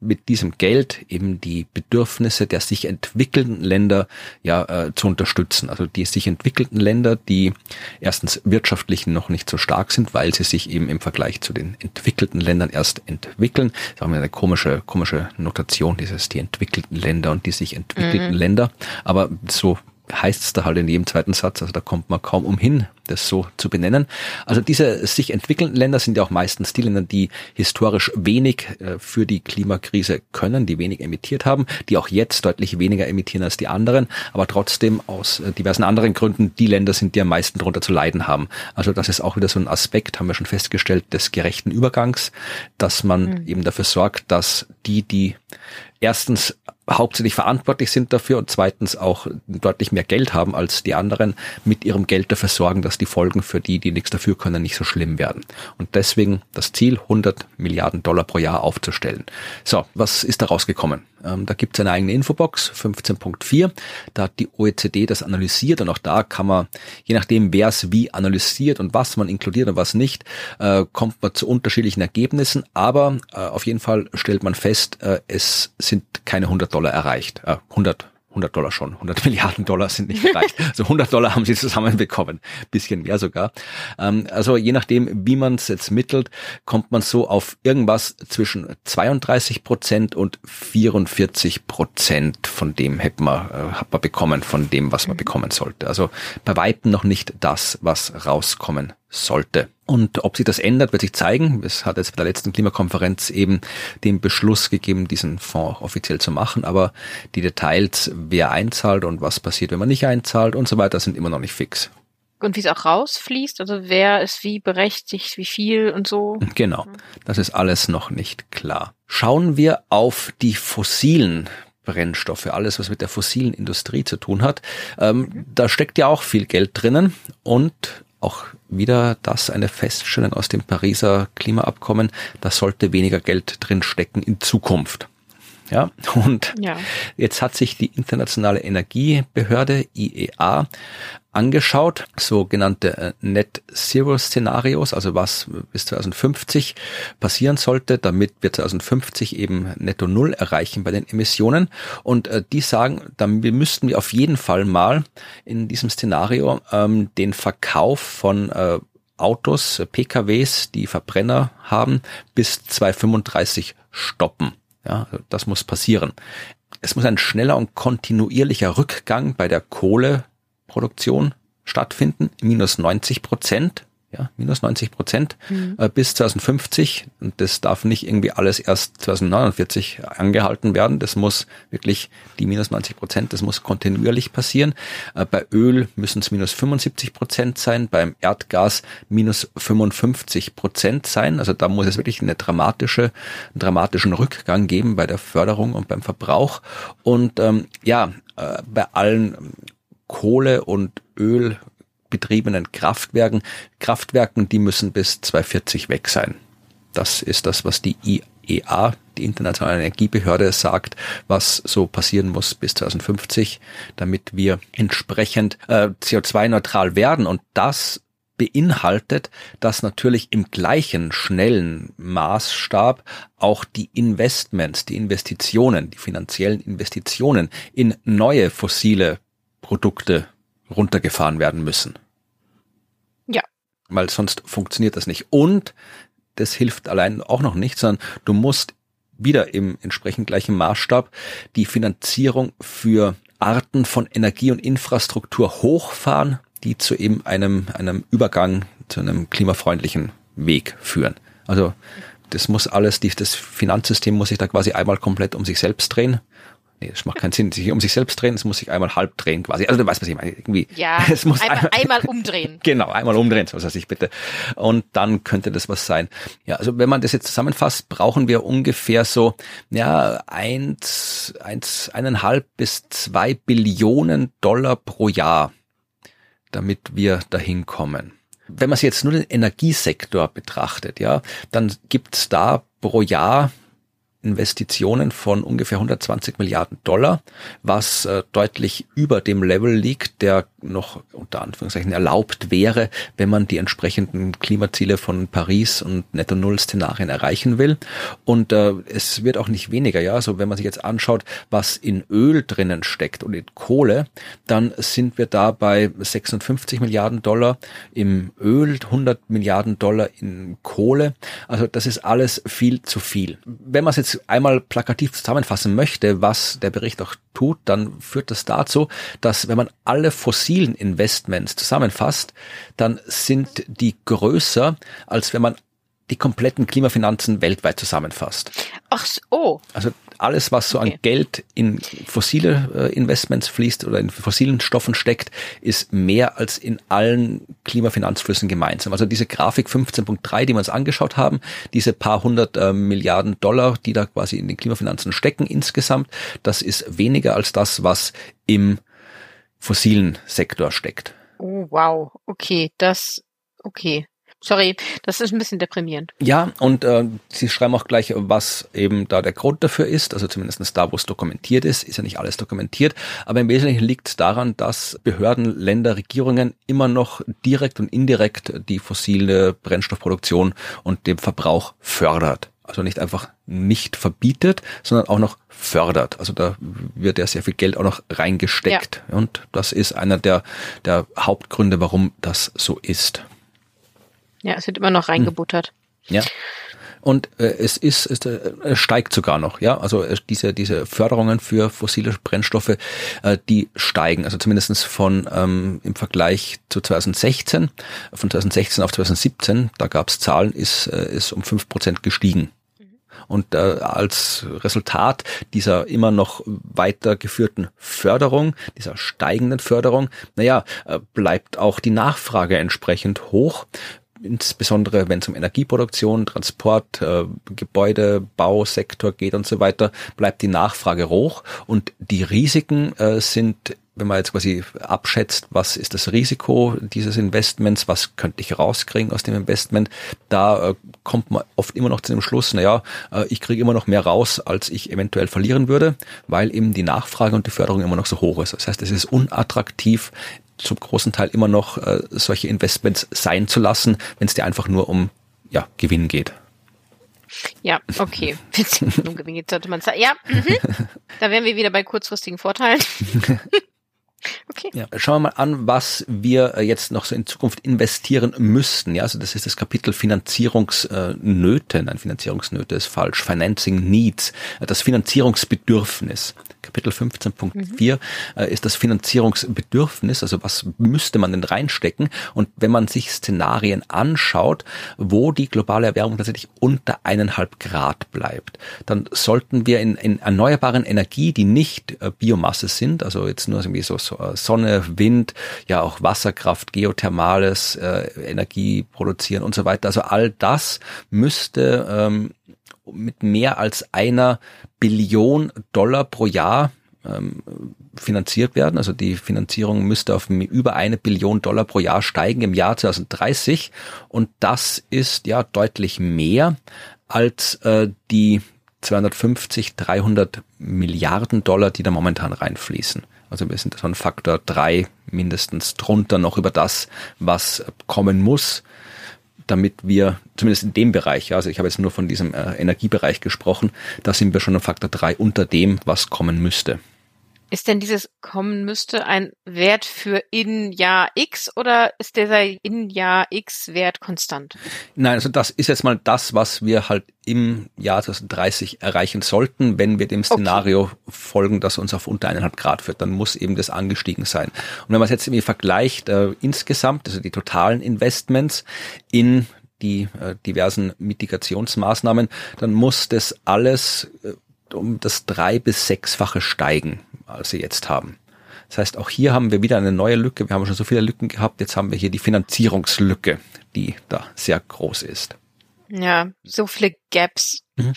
mit diesem Geld eben die Bedürfnisse der sich entwickelnden Länder ja äh, zu unterstützen. Also die sich entwickelten Länder, die erstens wirtschaftlich noch nicht so stark sind, weil sie sich eben im Vergleich zu den entwickelten Ländern erst entwickeln. Das ist auch eine komische, komische Notation, dieses die entwickelten Länder und die sich entwickelten Länder. Aber so heißt es da halt in jedem zweiten Satz, also da kommt man kaum umhin, das so zu benennen. Also diese sich entwickelnden Länder sind ja auch meistens die Länder, die historisch wenig äh, für die Klimakrise können, die wenig emittiert haben, die auch jetzt deutlich weniger emittieren als die anderen, aber trotzdem aus äh, diversen anderen Gründen die Länder sind, die am meisten darunter zu leiden haben. Also das ist auch wieder so ein Aspekt, haben wir schon festgestellt, des gerechten Übergangs, dass man mhm. eben dafür sorgt, dass die, die erstens hauptsächlich verantwortlich sind dafür und zweitens auch deutlich mehr Geld haben als die anderen, mit ihrem Geld dafür sorgen, dass die Folgen für die, die nichts dafür können, nicht so schlimm werden. Und deswegen das Ziel, 100 Milliarden Dollar pro Jahr aufzustellen. So, was ist da rausgekommen? Ähm, da gibt es eine eigene Infobox, 15.4. Da hat die OECD das analysiert und auch da kann man, je nachdem, wer es wie analysiert und was man inkludiert und was nicht, äh, kommt man zu unterschiedlichen Ergebnissen. Aber äh, auf jeden Fall stellt man fest, äh, es sind keine 100 Dollar erreicht. 100 100 Dollar schon, 100 <laughs> Milliarden Dollar sind nicht erreicht. <laughs> Also 100 Dollar haben sie zusammenbekommen, bisschen mehr sogar. Ähm, also je nachdem, wie man es jetzt mittelt, kommt man so auf irgendwas zwischen 32 Prozent und 44 Prozent von dem hätte man, äh, hat man bekommen, von dem, was man mhm. bekommen sollte. Also bei Weitem noch nicht das, was rauskommen sollte. Und ob sich das ändert, wird sich zeigen. Es hat jetzt bei der letzten Klimakonferenz eben den Beschluss gegeben, diesen Fonds offiziell zu machen. Aber die Details, wer einzahlt und was passiert, wenn man nicht einzahlt und so weiter, sind immer noch nicht fix. Und wie es auch rausfließt, also wer ist wie berechtigt, wie viel und so. Genau, das ist alles noch nicht klar. Schauen wir auf die fossilen Brennstoffe, alles was mit der fossilen Industrie zu tun hat. Ähm, da steckt ja auch viel Geld drinnen und auch wieder das eine Feststellung aus dem Pariser Klimaabkommen, da sollte weniger Geld drin stecken in Zukunft. Ja, und ja. jetzt hat sich die internationale Energiebehörde IEA angeschaut, sogenannte äh, Net Zero Szenarios, also was bis 2050 passieren sollte, damit wir 2050 eben netto Null erreichen bei den Emissionen. Und äh, die sagen, dann müssten wir auf jeden Fall mal in diesem Szenario ähm, den Verkauf von äh, Autos, PKWs, die Verbrenner haben, bis 2035 stoppen. Ja, das muss passieren. Es muss ein schneller und kontinuierlicher Rückgang bei der Kohleproduktion stattfinden, minus 90 Prozent ja, minus 90 Prozent mhm. äh, bis 2050. Und das darf nicht irgendwie alles erst 2049 angehalten werden. Das muss wirklich die minus 90 Prozent, das muss kontinuierlich passieren. Äh, bei Öl müssen es minus 75 Prozent sein, beim Erdgas minus 55 Prozent sein. Also da muss es wirklich eine dramatische, einen dramatischen Rückgang geben bei der Förderung und beim Verbrauch. Und ähm, ja, äh, bei allen Kohle und Öl betriebenen Kraftwerken. Kraftwerken, die müssen bis 2040 weg sein. Das ist das, was die IEA, die Internationale Energiebehörde, sagt, was so passieren muss bis 2050, damit wir entsprechend äh, CO2-neutral werden. Und das beinhaltet, dass natürlich im gleichen schnellen Maßstab auch die Investments, die Investitionen, die finanziellen Investitionen in neue fossile Produkte runtergefahren werden müssen. Ja. Weil sonst funktioniert das nicht. Und das hilft allein auch noch nicht, sondern du musst wieder im entsprechend gleichen Maßstab die Finanzierung für Arten von Energie und Infrastruktur hochfahren, die zu eben einem, einem Übergang zu einem klimafreundlichen Weg führen. Also das muss alles, das Finanzsystem muss sich da quasi einmal komplett um sich selbst drehen Nee, das macht keinen Sinn. Sich um sich selbst drehen, es muss sich einmal halb drehen quasi. Also du weißt, was ich meine. Irgendwie. Ja, <laughs> es muss einmal, einmal, <laughs> einmal umdrehen. genau, einmal umdrehen, so was ich bitte. Und dann könnte das was sein. Ja, also wenn man das jetzt zusammenfasst, brauchen wir ungefähr so, ja, eins, eins, eineinhalb bis zwei Billionen Dollar pro Jahr, damit wir dahin kommen. Wenn man sich jetzt nur den Energiesektor betrachtet, ja, dann gibt's da pro Jahr Investitionen von ungefähr 120 Milliarden Dollar, was äh, deutlich über dem Level liegt, der noch unter Anführungszeichen erlaubt wäre, wenn man die entsprechenden Klimaziele von Paris und Netto-Null-Szenarien erreichen will. Und äh, es wird auch nicht weniger, ja. Also wenn man sich jetzt anschaut, was in Öl drinnen steckt und in Kohle, dann sind wir da bei 56 Milliarden Dollar im Öl, 100 Milliarden Dollar in Kohle. Also das ist alles viel zu viel. Wenn man es jetzt jetzt einmal plakativ zusammenfassen möchte, was der Bericht auch tut, dann führt das dazu, dass wenn man alle fossilen Investments zusammenfasst, dann sind die größer, als wenn man die kompletten Klimafinanzen weltweit zusammenfasst. Ach, oh. Also alles, was so okay. an Geld in fossile äh, Investments fließt oder in fossilen Stoffen steckt, ist mehr als in allen Klimafinanzflüssen gemeinsam. Also diese Grafik 15.3, die wir uns angeschaut haben, diese paar hundert äh, Milliarden Dollar, die da quasi in den Klimafinanzen stecken insgesamt, das ist weniger als das, was im fossilen Sektor steckt. Oh, wow. Okay, das, okay. Sorry, das ist ein bisschen deprimierend. Ja, und äh, Sie schreiben auch gleich, was eben da der Grund dafür ist. Also zumindest da, wo es dokumentiert ist, ist ja nicht alles dokumentiert. Aber im Wesentlichen liegt es daran, dass Behörden, Länder, Regierungen immer noch direkt und indirekt die fossile Brennstoffproduktion und den Verbrauch fördert. Also nicht einfach nicht verbietet, sondern auch noch fördert. Also da wird ja sehr viel Geld auch noch reingesteckt. Ja. Und das ist einer der, der Hauptgründe, warum das so ist. Ja, es wird immer noch reingebuttert. Hm. Ja. Und äh, es ist, es äh, steigt sogar noch, ja. Also äh, diese diese Förderungen für fossile Brennstoffe, äh, die steigen. Also zumindestens von ähm, im Vergleich zu 2016, von 2016 auf 2017, da gab es Zahlen, ist äh, ist um fünf Prozent gestiegen. Und äh, als Resultat dieser immer noch weitergeführten Förderung, dieser steigenden Förderung, naja, äh, bleibt auch die Nachfrage entsprechend hoch insbesondere wenn es um Energieproduktion, Transport, äh, Gebäude, Bausektor geht und so weiter, bleibt die Nachfrage hoch und die Risiken äh, sind wenn man jetzt quasi abschätzt, was ist das Risiko dieses Investments, was könnte ich rauskriegen aus dem Investment, da äh, kommt man oft immer noch zu dem Schluss, naja, äh, ich kriege immer noch mehr raus, als ich eventuell verlieren würde, weil eben die Nachfrage und die Förderung immer noch so hoch ist. Das heißt, es ist unattraktiv, zum großen Teil immer noch äh, solche Investments sein zu lassen, wenn es dir einfach nur um ja, Gewinn geht. Ja, okay. <laughs> Um Gewinn geht, sollte man sagen. Ja, mhm. da wären wir wieder bei kurzfristigen Vorteilen. <laughs> Okay. Ja, schauen wir mal an, was wir äh, jetzt noch so in Zukunft investieren müssten. Ja, also das ist das Kapitel Finanzierungsnöte. Nein, Finanzierungsnöte ist falsch. Financing Needs. Das Finanzierungsbedürfnis. Kapitel 15.4 mhm. Äh, ist das Finanzierungsbedürfnis, also was müsste man denn reinstecken? Und wenn man sich Szenarien anschaut, wo die globale Erwärmung tatsächlich unter eineinhalb Grad bleibt, dann sollten wir in, in erneuerbaren Energie, die nicht äh, Biomasse sind, also jetzt nur irgendwie so, so äh, Sonne, Wind, ja auch Wasserkraft, geothermales äh, Energie produzieren und so weiter, also all das müsste ähm, mit mehr als einer Billion Dollar pro Jahr ähm, finanziert werden. Also die Finanzierung müsste auf über eine Billion Dollar pro Jahr steigen im Jahr 2030. Und das ist ja deutlich mehr als äh, die 250, 300 Milliarden Dollar, die da momentan reinfließen. Also wir sind ein Faktor drei mindestens drunter noch über das, was kommen muss damit wir, zumindest in dem Bereich, also ich habe jetzt nur von diesem äh, Energiebereich gesprochen, da sind wir schon ein Faktor drei unter dem, was kommen müsste. Ist denn dieses kommen müsste ein Wert für in Jahr X oder ist dieser in Jahr X Wert konstant? Nein, also das ist jetzt mal das, was wir halt im Jahr 2030 erreichen sollten, wenn wir dem Szenario okay. folgen, das uns auf unter eineinhalb Grad führt. Dann muss eben das angestiegen sein. Und wenn man es jetzt irgendwie vergleicht, äh, insgesamt, also die totalen Investments in die äh, diversen Mitigationsmaßnahmen, dann muss das alles äh, um das drei- bis sechsfache steigen als sie jetzt haben. Das heißt, auch hier haben wir wieder eine neue Lücke. Wir haben schon so viele Lücken gehabt. Jetzt haben wir hier die Finanzierungslücke, die da sehr groß ist. Ja, so viele Gaps. Mhm.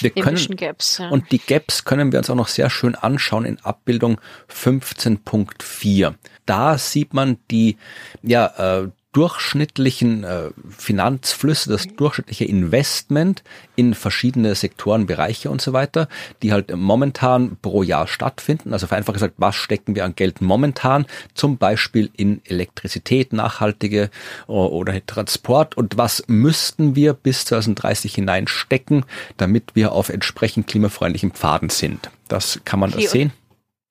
Wir können, Gaps, ja. Und die Gaps können wir uns auch noch sehr schön anschauen in Abbildung 15.4. Da sieht man die, ja, äh, durchschnittlichen äh, Finanzflüsse, das durchschnittliche Investment in verschiedene Sektoren, Bereiche und so weiter, die halt momentan pro Jahr stattfinden. Also vereinfacht gesagt, was stecken wir an Geld momentan? Zum Beispiel in Elektrizität, nachhaltige oder Transport und was müssten wir bis 2030 hineinstecken, damit wir auf entsprechend klimafreundlichen Pfaden sind? Das kann man okay, das sehen.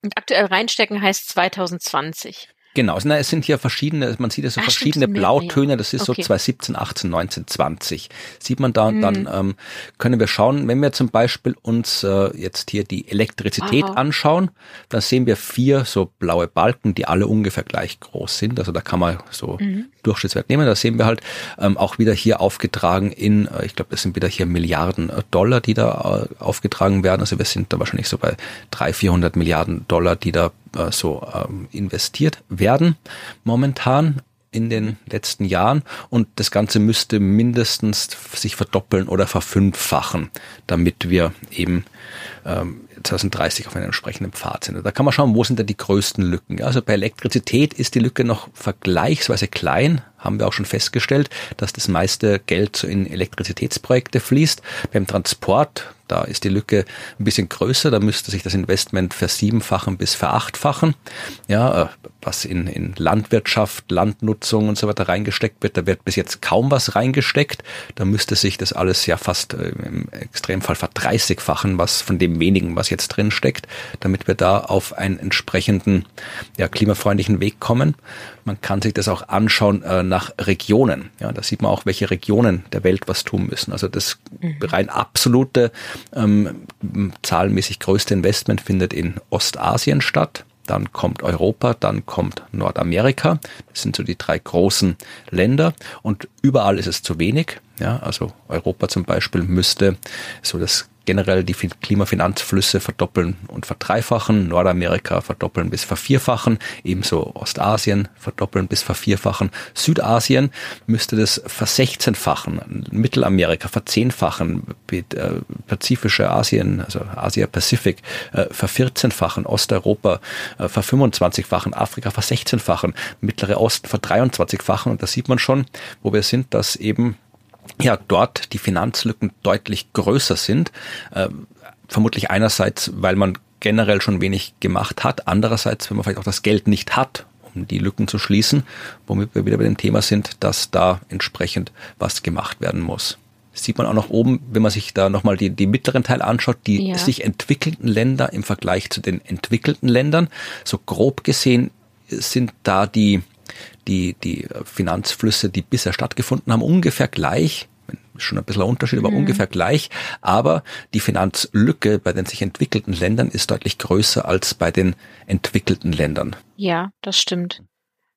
Und aktuell reinstecken heißt 2020. Genau, na, es sind hier verschiedene, man sieht ja so Ach, verschiedene stimmt, Blautöne, das ist Okay. so 2017, 18, 19, 20. Sieht man da und dann Mhm. ähm, können wir schauen, wenn wir zum Beispiel uns äh, jetzt hier die Elektrizität Aha. anschauen, dann sehen wir vier so blaue Balken, die alle ungefähr gleich groß sind. Also da kann man so Mhm. Durchschnittswert nehmen. Da sehen wir halt ähm, auch wieder hier aufgetragen in, äh, ich glaube, das sind wieder hier Milliarden äh, Dollar, die da äh, aufgetragen werden. Also wir sind da wahrscheinlich so bei 300, 400 Milliarden Dollar, die da äh, so ähm, investiert werden momentan in den letzten Jahren und das Ganze müsste mindestens sich verdoppeln oder verfünffachen, damit wir eben ähm, 2030 auf einem entsprechenden Pfad sind. Da kann man schauen, wo sind da die größten Lücken. Ja, Also bei Elektrizität ist die Lücke noch vergleichsweise klein, haben wir auch schon festgestellt, dass das meiste Geld so in Elektrizitätsprojekte fließt. Beim Transport, da ist die Lücke ein bisschen größer, da müsste sich das Investment versiebenfachen bis verachtfachen. Ja, äh, was in, in Landwirtschaft, Landnutzung und so weiter reingesteckt wird, da wird bis jetzt kaum was reingesteckt. Da müsste sich das alles ja fast äh, im Extremfall verdreißigfachen, was von dem wenigen, was jetzt drin steckt, damit wir da auf einen entsprechenden ja, klimafreundlichen Weg kommen. Man kann sich das auch anschauen äh, nach Regionen. Ja, da sieht man auch, welche Regionen der Welt was tun müssen. Also das rein absolute, ähm, zahlenmäßig größte Investment findet in Ostasien statt. Dann kommt Europa, dann kommt Nordamerika. Das sind so die drei großen Länder. Und überall ist es zu wenig. Ja, also Europa zum Beispiel müsste so das generell die Fin- Klimafinanzflüsse verdoppeln und verdreifachen, Nordamerika verdoppeln bis vervierfachen, ebenso Ostasien verdoppeln bis vervierfachen, Südasien müsste das versechzehnfachen, Mittelamerika verzehnfachen, äh, Pazifische Asien, also Asia-Pazifik äh, vervierzehnfachen, Osteuropa äh, verfünfundzwanzigfachen, Afrika versechzehnfachen, Mittlere Osten verdreiundzwanzigfachen. Und da sieht man schon, wo wir sind, dass eben ja dort die Finanzlücken deutlich größer sind. Äh, vermutlich einerseits, weil man generell schon wenig gemacht hat, andererseits, wenn man vielleicht auch das Geld nicht hat, um die Lücken zu schließen, womit wir wieder bei dem Thema sind, dass da entsprechend was gemacht werden muss. Das sieht man auch noch oben, wenn man sich da nochmal die, die mittleren Teil anschaut, die Ja. sich entwickelten Länder im Vergleich zu den entwickelten Ländern. So grob gesehen sind da die, die, die Finanzflüsse, die bisher stattgefunden haben, ungefähr gleich. Schon ein bisschen ein Unterschied, aber ungefähr gleich. Aber die Finanzlücke bei den sich entwickelten Ländern ist deutlich größer als bei den entwickelten Ländern. Ja, das stimmt.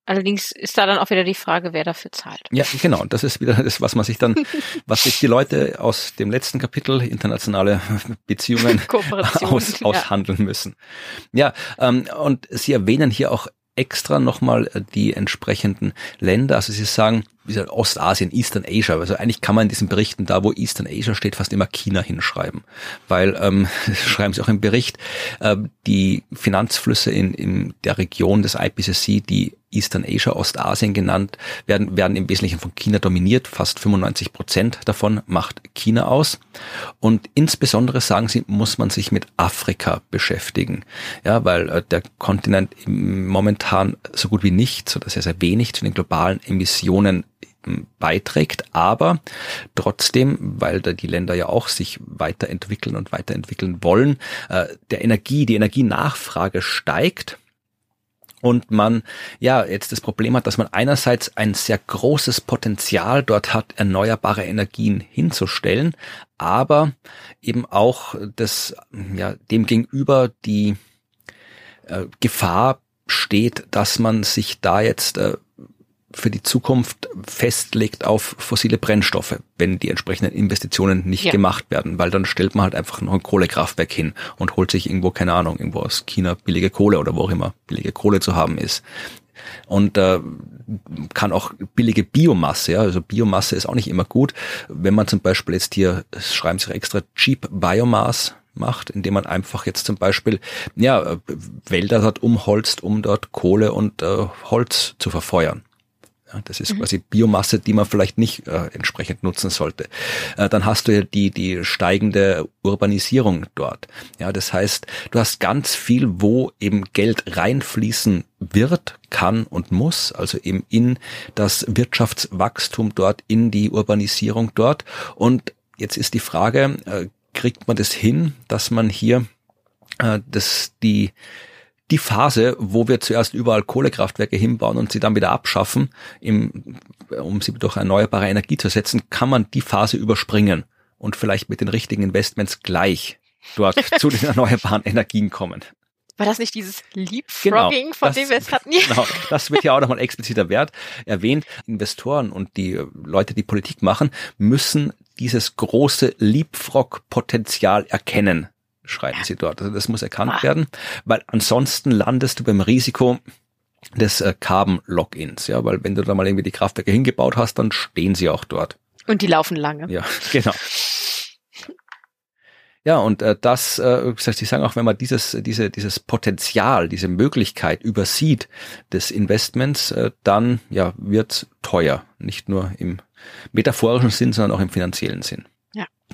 Allerdings ist da dann auch wieder die Frage, wer dafür zahlt. Ja, genau. Und das ist wieder das, was man sich dann, <laughs> was sich die Leute aus dem letzten Kapitel internationale Beziehungen <laughs> aus, ja. aushandeln müssen. Ja, ähm, und Sie erwähnen hier auch extra nochmal äh, die entsprechenden Länder. Also Sie sagen, gesagt, Ostasien, Eastern Asia. Also eigentlich kann man in diesen Berichten, da wo Eastern Asia steht, fast immer China hinschreiben. Weil, ähm, <laughs> schreiben Sie auch im Bericht, äh, die Finanzflüsse in, in der Region des IPCC, die Eastern Asia, Ostasien genannt, werden, werden im Wesentlichen von China dominiert. Fast 95 Prozent davon macht China aus. Und insbesondere, sagen Sie, muss man sich mit Afrika beschäftigen. Ja, weil äh, der Kontinent momentan so gut wie nicht, oder sehr, sehr wenig zu den globalen Emissionen beiträgt, aber trotzdem, weil da die Länder ja auch sich weiterentwickeln und weiterentwickeln wollen, äh, der Energie, die Energienachfrage steigt und man ja jetzt das Problem hat, dass man einerseits ein sehr großes Potenzial dort hat, erneuerbare Energien hinzustellen, aber eben auch das ja dem gegenüber die äh, Gefahr steht, dass man sich da jetzt äh, für die Zukunft festlegt auf fossile Brennstoffe, wenn die entsprechenden Investitionen nicht Ja. gemacht werden, weil dann stellt man halt einfach noch ein Kohlekraftwerk hin und holt sich irgendwo, keine Ahnung, irgendwo aus China billige Kohle oder wo auch immer billige Kohle zu haben ist. Und äh, kann auch billige Biomasse, ja, also Biomasse ist auch nicht immer gut. Wenn man zum Beispiel jetzt hier, es schreiben sie extra Cheap Biomass macht, indem man einfach jetzt zum Beispiel ja Wälder dort umholzt, um dort Kohle und äh, Holz zu verfeuern. Das ist quasi Biomasse, die man vielleicht nicht äh, entsprechend nutzen sollte. Äh, dann hast du ja die, die steigende Urbanisierung dort. Ja, das heißt, du hast ganz viel, wo eben Geld reinfließen wird, kann und muss, also eben in das Wirtschaftswachstum dort, in die Urbanisierung dort. Und jetzt ist die Frage, äh, kriegt man das hin, dass man hier äh, das, die, die Phase, wo wir zuerst überall Kohlekraftwerke hinbauen und sie dann wieder abschaffen, im, um sie durch erneuerbare Energie zu ersetzen, kann man die Phase überspringen und vielleicht mit den richtigen Investments gleich dort <laughs> zu den erneuerbaren Energien kommen. War das nicht dieses Leapfrogging, genau, von das, dem wir es hatten? <laughs> <laughs> Genau, das wird ja auch nochmal expliziter Wert erwähnt. Investoren und die Leute, die Politik machen, müssen dieses große Leapfrog-Potenzial erkennen, schreiben sie dort. Also das muss erkannt ah. werden, weil ansonsten landest du beim Risiko des äh, Carbon-Logins, ja, weil wenn du da mal irgendwie die Kraftwerke hingebaut hast, dann stehen sie auch dort. Und die laufen lange. Ja, <laughs> genau. Ja, und äh, das, äh, ich sagen auch, wenn man dieses, diese, dieses Potenzial, diese Möglichkeit übersieht des Investments, äh, dann ja, wird teuer. Nicht nur im metaphorischen Sinn, sondern auch im finanziellen Sinn.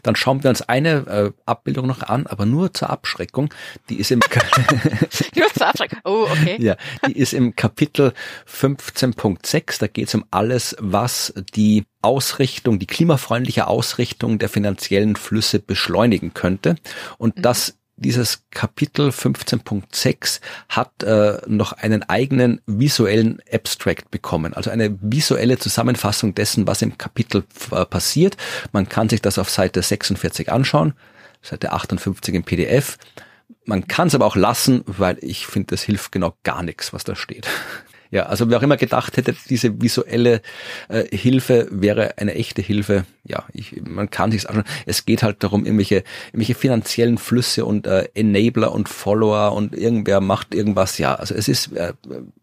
Dann schauen wir uns eine äh, Abbildung noch an, aber nur zur Abschreckung. Die ist im <laughs> nur zur Abschreckung. Oh, okay. Ja, die ist im Kapitel 15.6. Da geht es um alles, was die Ausrichtung, die klimafreundliche Ausrichtung der finanziellen Flüsse beschleunigen könnte. Und mhm. das dieses Kapitel 15.6 hat äh, noch einen eigenen visuellen Abstract bekommen, also eine visuelle Zusammenfassung dessen, was im Kapitel äh, passiert. Man kann sich das auf Seite 46 anschauen, Seite 58 im PDF. Man kann es aber auch lassen, weil ich finde, das hilft genau gar nichts, was da steht. Ja, also wer auch immer gedacht hätte, diese visuelle äh, Hilfe wäre eine echte Hilfe, ja, ich, man kann sich's anschauen. Es geht halt darum, irgendwelche, irgendwelche finanziellen Flüsse und äh, Enabler und Follower und irgendwer macht irgendwas. Ja, also es ist, äh,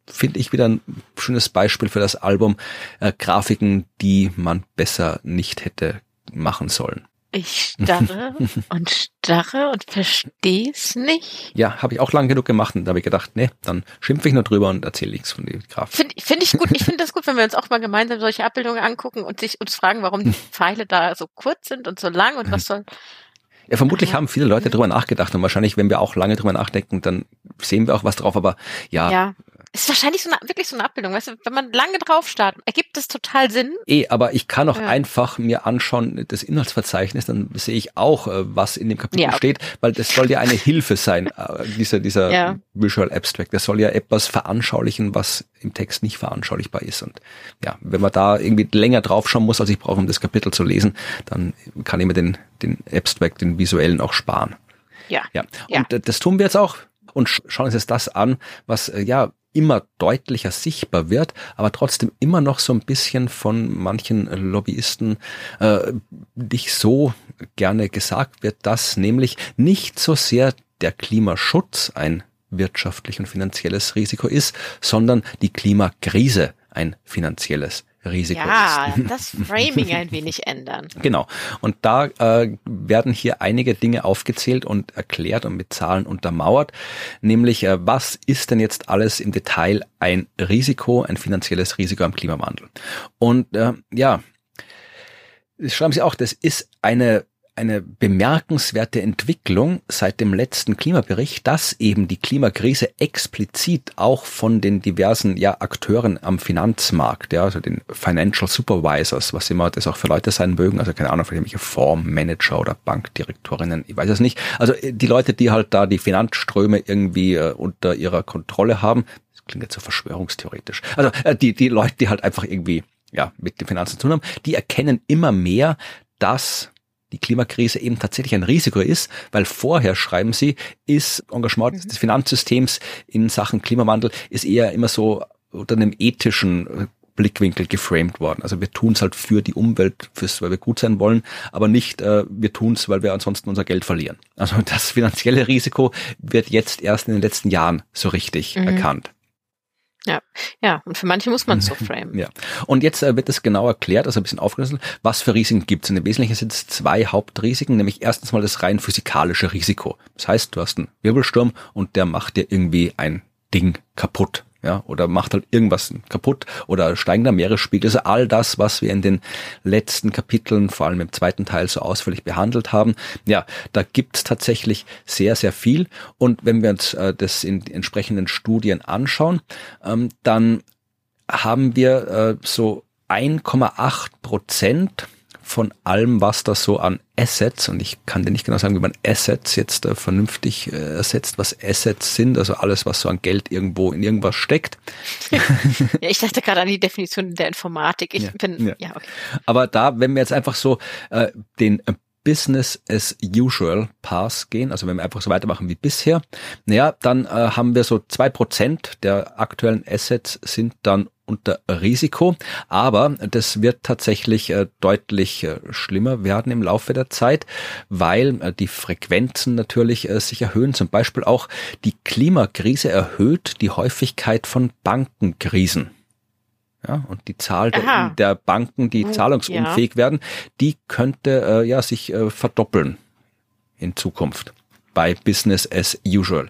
finde ich, wieder ein schönes Beispiel für das Album äh, Grafiken, die man besser nicht hätte machen sollen. Ich starre <laughs> und starre und verstehe es nicht. Ja, habe ich auch lang genug gemacht und da habe ich gedacht, nee, dann schimpfe ich nur drüber und erzähle nichts von dem Graf. Finde find ich gut. Ich finde das gut, wenn wir uns auch mal gemeinsam solche Abbildungen angucken und sich uns fragen, warum die <laughs> Pfeile da so kurz sind und so lang und was soll. Ja, vermutlich haben viele Leute drüber nachgedacht und wahrscheinlich, wenn wir auch lange drüber nachdenken, dann sehen wir auch was drauf, aber ja, ja ist wahrscheinlich so eine, wirklich so eine Abbildung. Weißt du, wenn man lange drauf starrt, ergibt es total Sinn. Eh, aber ich kann auch ja. einfach mir anschauen, das Inhaltsverzeichnis, dann sehe ich auch, äh, was in dem Kapitel ja. steht, weil das soll ja eine <laughs> Hilfe sein, äh, dieser, dieser ja. Visual Abstract. Das soll ja etwas veranschaulichen, was im Text nicht veranschaulichbar ist. Und ja, wenn man da irgendwie länger draufschauen muss, als ich brauche, um das Kapitel zu lesen, dann kann ich mir den, den Abstract, den visuellen auch sparen. Ja. Ja. Und ja. das tun wir jetzt auch und schauen uns jetzt das an, was äh, ja immer deutlicher sichtbar wird, aber trotzdem immer noch so ein bisschen von manchen Lobbyisten äh, nicht so gerne gesagt wird, dass nämlich nicht so sehr der Klimaschutz ein wirtschaftlich und finanzielles Risiko ist, sondern die Klimakrise ein finanzielles Risiko ja, ist. Ja, das Framing ein wenig ändern. <laughs> Genau. Und da äh, werden hier einige Dinge aufgezählt und erklärt und mit Zahlen untermauert, nämlich äh, was ist denn jetzt alles im Detail ein Risiko, ein finanzielles Risiko am Klimawandel? Und äh, ja, schreiben Sie auch, das ist eine eine bemerkenswerte Entwicklung seit dem letzten Klimabericht, dass eben die Klimakrise explizit auch von den diversen ja, Akteuren am Finanzmarkt, ja, also den Financial Supervisors, was immer das auch für Leute sein mögen, also keine Ahnung, für irgendwelche Fondsmanager oder Bankdirektorinnen, ich weiß es nicht. Also äh, die Leute, die halt da die Finanzströme irgendwie äh, unter ihrer Kontrolle haben, das klingt jetzt so verschwörungstheoretisch. Also äh, die, die Leute, die halt einfach irgendwie ja, mit den Finanzen zu haben, die erkennen immer mehr, dass die Klimakrise eben tatsächlich ein Risiko ist, weil vorher, schreiben sie, ist Engagement mhm. des Finanzsystems in Sachen Klimawandel ist eher immer so unter einem ethischen äh, Blickwinkel geframed worden. Also wir tun es halt für die Umwelt, fürs, weil wir gut sein wollen, aber nicht, äh, wir tun es, weil wir ansonsten unser Geld verlieren. Also <laughs> das finanzielle Risiko wird jetzt erst in den letzten Jahren so richtig mhm. erkannt. Ja, ja, und für manche muss man es so <laughs> framen. Ja. Und jetzt äh, wird es genau erklärt, also ein bisschen aufgeschlüsselt, was für Risiken gibt es. Und im Wesentlichen sind es zwei Hauptrisiken, nämlich erstens mal das rein physikalische Risiko. Das heißt, du hast einen Wirbelsturm und der macht dir irgendwie ein Ding kaputt ja, oder macht halt irgendwas kaputt oder steigender Meeresspiegel. Also all das, was wir in den letzten Kapiteln, vor allem im zweiten Teil, so ausführlich behandelt haben. Ja, da gibt's tatsächlich sehr, sehr viel. Und wenn wir uns äh, das in entsprechenden Studien anschauen, ähm, dann haben wir äh, so 1,8 Prozent von allem, was da so an Assets, und ich kann dir nicht genau sagen, wie man Assets jetzt äh, vernünftig äh, ersetzt, was Assets sind, also alles, was so an Geld irgendwo in irgendwas steckt. <laughs> ja, ich dachte gerade an die Definition der Informatik. Ich Ja, bin, ja. ja, okay. Aber da, wenn wir jetzt einfach so äh, den äh, Business as usual Pass gehen, also wenn wir einfach so weitermachen wie bisher, naja, dann äh, haben wir so zwei Prozent der aktuellen Assets sind dann unter Risiko, aber das wird tatsächlich äh, deutlich äh, schlimmer werden im Laufe der Zeit, weil äh, die Frequenzen natürlich sich erhöhen. Zum Beispiel auch die Klimakrise erhöht die Häufigkeit von Bankenkrisen. Ja, und die Zahl der, der Banken, die Uh, zahlungsunfähig werden, die könnte ja sich verdoppeln in Zukunft bei Business as usual.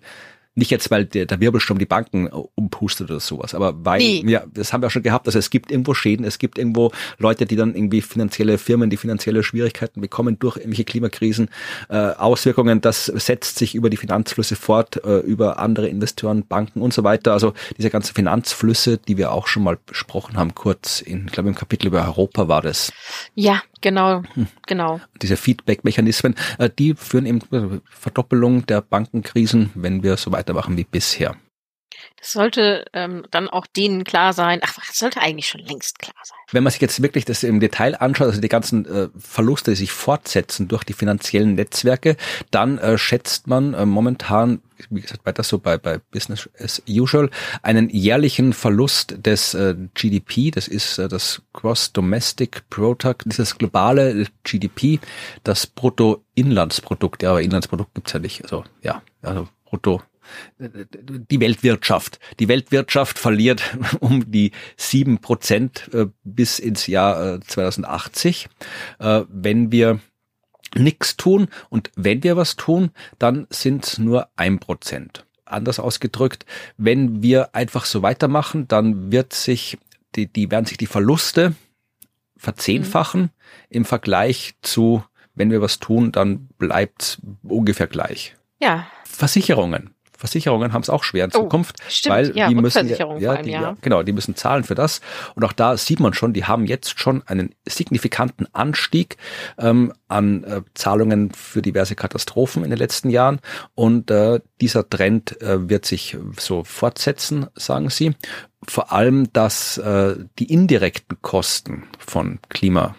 Nicht jetzt, weil der, der Wirbelsturm die Banken äh, umpustet oder sowas, aber weil, Nee. ja, das haben wir auch schon gehabt, also es gibt irgendwo Schäden, es gibt irgendwo Leute, die dann irgendwie finanzielle Firmen, die finanzielle Schwierigkeiten bekommen durch irgendwelche Klimakrisen, äh, Auswirkungen, das setzt sich über die Finanzflüsse fort, äh, über andere Investoren, Banken und so weiter. Also diese ganzen Finanzflüsse, die wir auch schon mal besprochen haben, kurz in, ich glaube im Kapitel über Europa war das, Ja, genau, Hm. genau. diese Feedback-Mechanismen, äh, die führen eben zur Verdoppelung der Bankenkrisen, wenn wir so weitermachen wie bisher. Das sollte ähm, dann auch denen klar sein. Ach, das sollte eigentlich schon längst klar sein. Wenn man sich jetzt wirklich das im Detail anschaut, also die ganzen äh, Verluste, die sich fortsetzen durch die finanziellen Netzwerke, dann äh, schätzt man äh, momentan, wie gesagt, weiter so bei, bei Business as usual, einen jährlichen Verlust des äh, GDP, das ist äh, das Gross Domestic Product, dieses globale GDP, das Bruttoinlandsprodukt, ja, aber Inlandsprodukt gibt's ja nicht, also ja, also Brutto die Weltwirtschaft. Die Weltwirtschaft verliert <laughs> um die sieben Prozent äh, bis ins Jahr äh, 2080, äh, wenn wir nichts tun. Und wenn wir was tun, dann sind es nur ein Prozent. Anders ausgedrückt, wenn wir einfach so weitermachen, dann wird sich die, die werden sich die Verluste verzehnfachen im Vergleich zu, wenn wir was tun, dann bleibt ungefähr gleich. Ja, Versicherungen. Versicherungen haben es auch schwer in Oh, Zukunft, stimmt. weil Ja, die müssen ja, allem, die, ja. genau, die müssen zahlen für das. Und auch da sieht man schon, die haben jetzt schon einen signifikanten Anstieg ähm, an äh, Zahlungen für diverse Katastrophen in den letzten Jahren. Und äh, dieser Trend äh, wird sich so fortsetzen, sagen sie. Vor allem, dass äh, die indirekten Kosten von Klima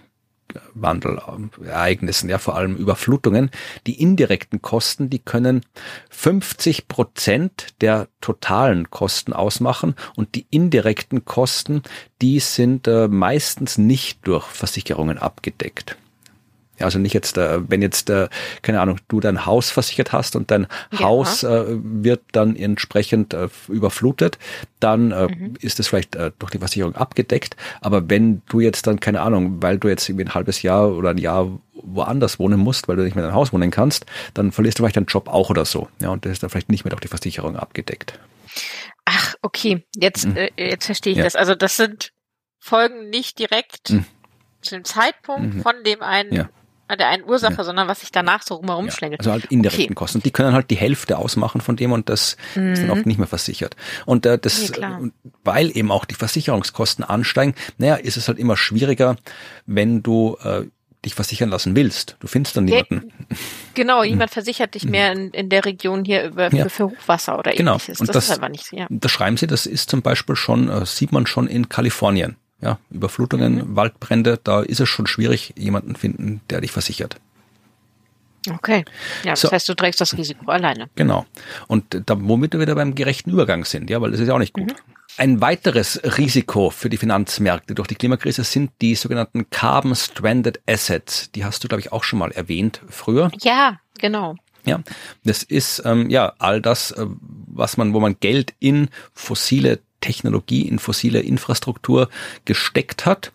Wandelereignissen, ja vor allem Überflutungen. Die indirekten Kosten, die können 50 Prozent der totalen Kosten ausmachen und die indirekten Kosten, die sind äh, meistens nicht durch Versicherungen abgedeckt. Ja, also nicht jetzt, äh, wenn jetzt, äh, keine Ahnung, du dein Haus versichert hast und dein Ja. Haus äh, wird dann entsprechend überflutet, dann äh, ist es vielleicht durch die Versicherung abgedeckt. Aber wenn du jetzt dann, keine Ahnung, weil du jetzt irgendwie ein halbes Jahr oder ein Jahr woanders wohnen musst, weil du nicht mehr in dein Haus wohnen kannst, dann verlierst du vielleicht deinen Job auch oder so. Ja, und das ist dann vielleicht nicht mehr durch die Versicherung abgedeckt. Ach, okay. Jetzt, Mhm. äh, jetzt verstehe ich Ja. das. Also das sind Folgen nicht direkt Mhm. zu dem Zeitpunkt Mhm. von dem einen, Ja. Äh, der einen Ursache, sondern was sich danach so rumherum Ja, schlängelt. also halt indirekten Okay. Kosten. Die können halt die Hälfte ausmachen von dem und das ist dann oft nicht mehr versichert. Und äh, das, Nee, weil eben auch die Versicherungskosten ansteigen, naja, ist es halt immer schwieriger, wenn du äh, dich versichern lassen willst. Du findest dann Ja, niemanden. Genau, jemand versichert dich mehr in, in der Region hier über Mhm. Ja. für, Hochwasser oder Genau. ähnliches. Und das, das- ist aber nicht so, ja. Das schreiben sie, das ist zum Beispiel schon, äh, sieht man schon in Kalifornien. Ja, Überflutungen, Mhm. Waldbrände, da ist es schon schwierig, jemanden finden, der dich versichert. Okay. Ja, das So. heißt, du trägst das Risiko alleine. Genau. Und da, womit wir wieder beim gerechten Übergang sind, ja, weil das ist ja auch nicht gut. Ein weiteres Risiko für die Finanzmärkte durch die Klimakrise sind die sogenannten Carbon Stranded Assets. Die hast du, glaube ich, auch schon mal erwähnt früher. Ja, genau. Ja, das ist ähm, ja all das, äh, was man, wo man Geld in fossile Technologie, in fossile Infrastruktur gesteckt hat,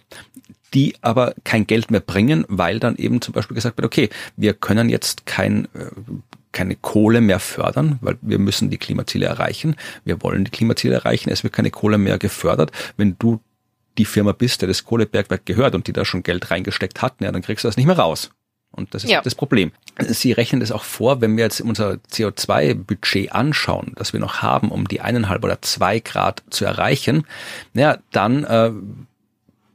die aber kein Geld mehr bringen, weil dann eben zum Beispiel gesagt wird, okay, wir können jetzt kein äh, keine Kohle mehr fördern, weil wir müssen die Klimaziele erreichen. Wir wollen die Klimaziele erreichen. Es wird keine Kohle mehr gefördert. Wenn du die Firma bist, der das Kohlebergwerk gehört und die da schon Geld reingesteckt hat, ja, dann kriegst du das nicht mehr raus. Und das ist Ja. das Problem. Sie rechnen das auch vor, wenn wir jetzt unser CO2-Budget anschauen, das wir noch haben, um die eineinhalb oder zwei Grad zu erreichen, ja, dann äh,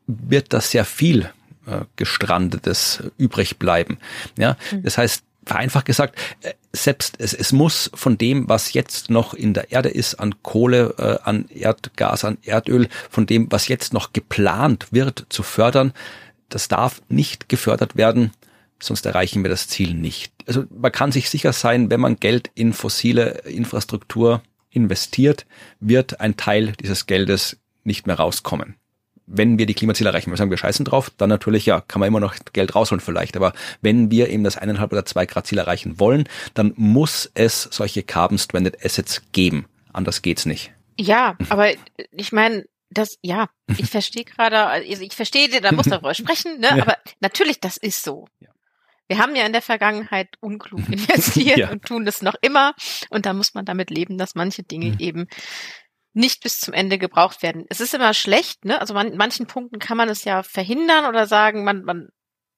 wird das sehr viel äh, gestrandetes übrig bleiben. Ja, mhm. das heißt, vereinfacht gesagt, äh, selbst es, es muss von dem, was jetzt noch in der Erde ist, an Kohle, äh, an Erdgas, an Erdöl, von dem, was jetzt noch geplant wird zu fördern, das darf nicht gefördert werden, sonst erreichen wir das Ziel nicht. Also man kann sich sicher sein, wenn man Geld in fossile Infrastruktur investiert, wird ein Teil dieses Geldes nicht mehr rauskommen wenn wir die Klimaziele erreichen, wir sagen, wir scheißen drauf, dann natürlich, ja, kann man immer noch Geld rausholen vielleicht. Aber wenn wir eben das eineinhalb oder zwei Grad Ziel erreichen wollen, dann muss es solche Carbon Stranded Assets geben. Anders geht's nicht. Ja, <laughs> aber ich meine, das, ja, ich verstehe gerade, also ich verstehe, da muss <laughs> darüber sprechen, ne? Ja. aber natürlich, das ist so. Wir haben ja in der Vergangenheit unklug <laughs> investiert ja. und tun das noch immer. Und da muss man damit leben, dass manche Dinge mhm. eben nicht bis zum Ende gebraucht werden. Es ist immer schlecht, ne? Also man, manchen Punkten kann man es ja verhindern oder sagen, man, man,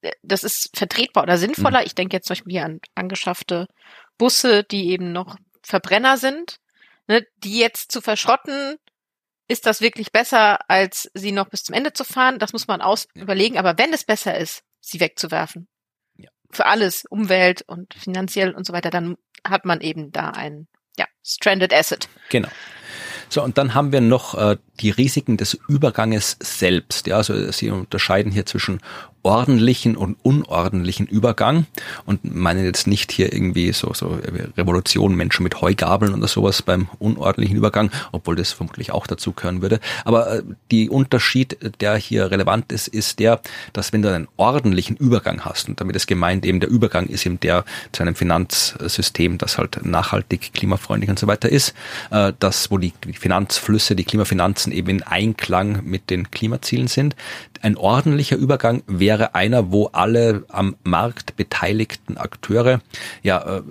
äh, das ist vertretbar oder sinnvoller. Mhm. Ich denke jetzt zum Beispiel hier an angeschaffte Busse, die eben noch Verbrenner sind, ne? Die jetzt zu verschrotten, ist das wirklich besser, als sie noch bis zum Ende zu fahren? Das muss man aus überlegen. Aber wenn es besser ist, sie wegzuwerfen. Für alles, Umwelt und finanziell und so weiter, dann hat man eben da ein ja, stranded asset. Genau. So, und dann haben wir noch äh, die Risiken des Überganges selbst. Ja, also Sie unterscheiden hier zwischen ordentlichen und unordentlichen Übergang und meinen jetzt nicht hier irgendwie so, so Revolution, Menschen mit Heugabeln oder sowas beim unordentlichen Übergang, obwohl das vermutlich auch dazu gehören würde. Aber äh, die Unterschied, der hier relevant ist, ist der, dass wenn du einen ordentlichen Übergang hast, und damit ist gemeint eben der Übergang ist eben der zu einem Finanzsystem, das halt nachhaltig, klimafreundlich und so weiter ist, äh, das, wo die Finanzflüsse, die Klimafinanzen eben in Einklang mit den Klimazielen sind. Ein ordentlicher Übergang wäre einer, wo alle am Markt beteiligten Akteure ja äh,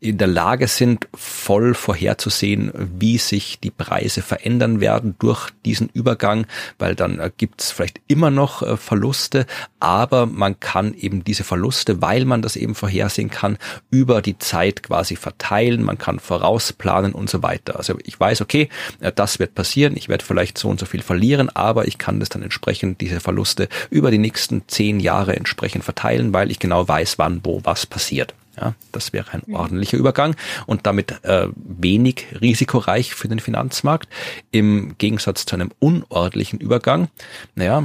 in der Lage sind, voll vorherzusehen, wie sich die Preise verändern werden durch diesen Übergang, weil dann äh, gibt es vielleicht immer noch äh, Verluste, aber man kann eben diese Verluste, weil man das eben vorhersehen kann, über die Zeit quasi verteilen, man kann vorausplanen und so weiter. Also ich weiß, okay, äh, das wird passieren, ich werde vielleicht so und so viel verlieren, aber ich kann das dann entsprechend, diese Verluste über die nächsten zehn Jahre entsprechend verteilen, weil ich genau weiß, wann, wo, was passiert. Ja, das wäre ein ordentlicher Übergang und damit äh, wenig risikoreich für den Finanzmarkt im Gegensatz zu einem unordentlichen Übergang. Naja,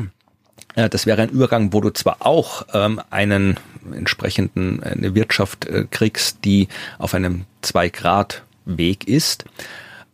äh, das wäre ein Übergang, wo du zwar auch ähm, einen entsprechenden eine Wirtschaft äh, kriegst, die auf einem zwei Grad Weg ist,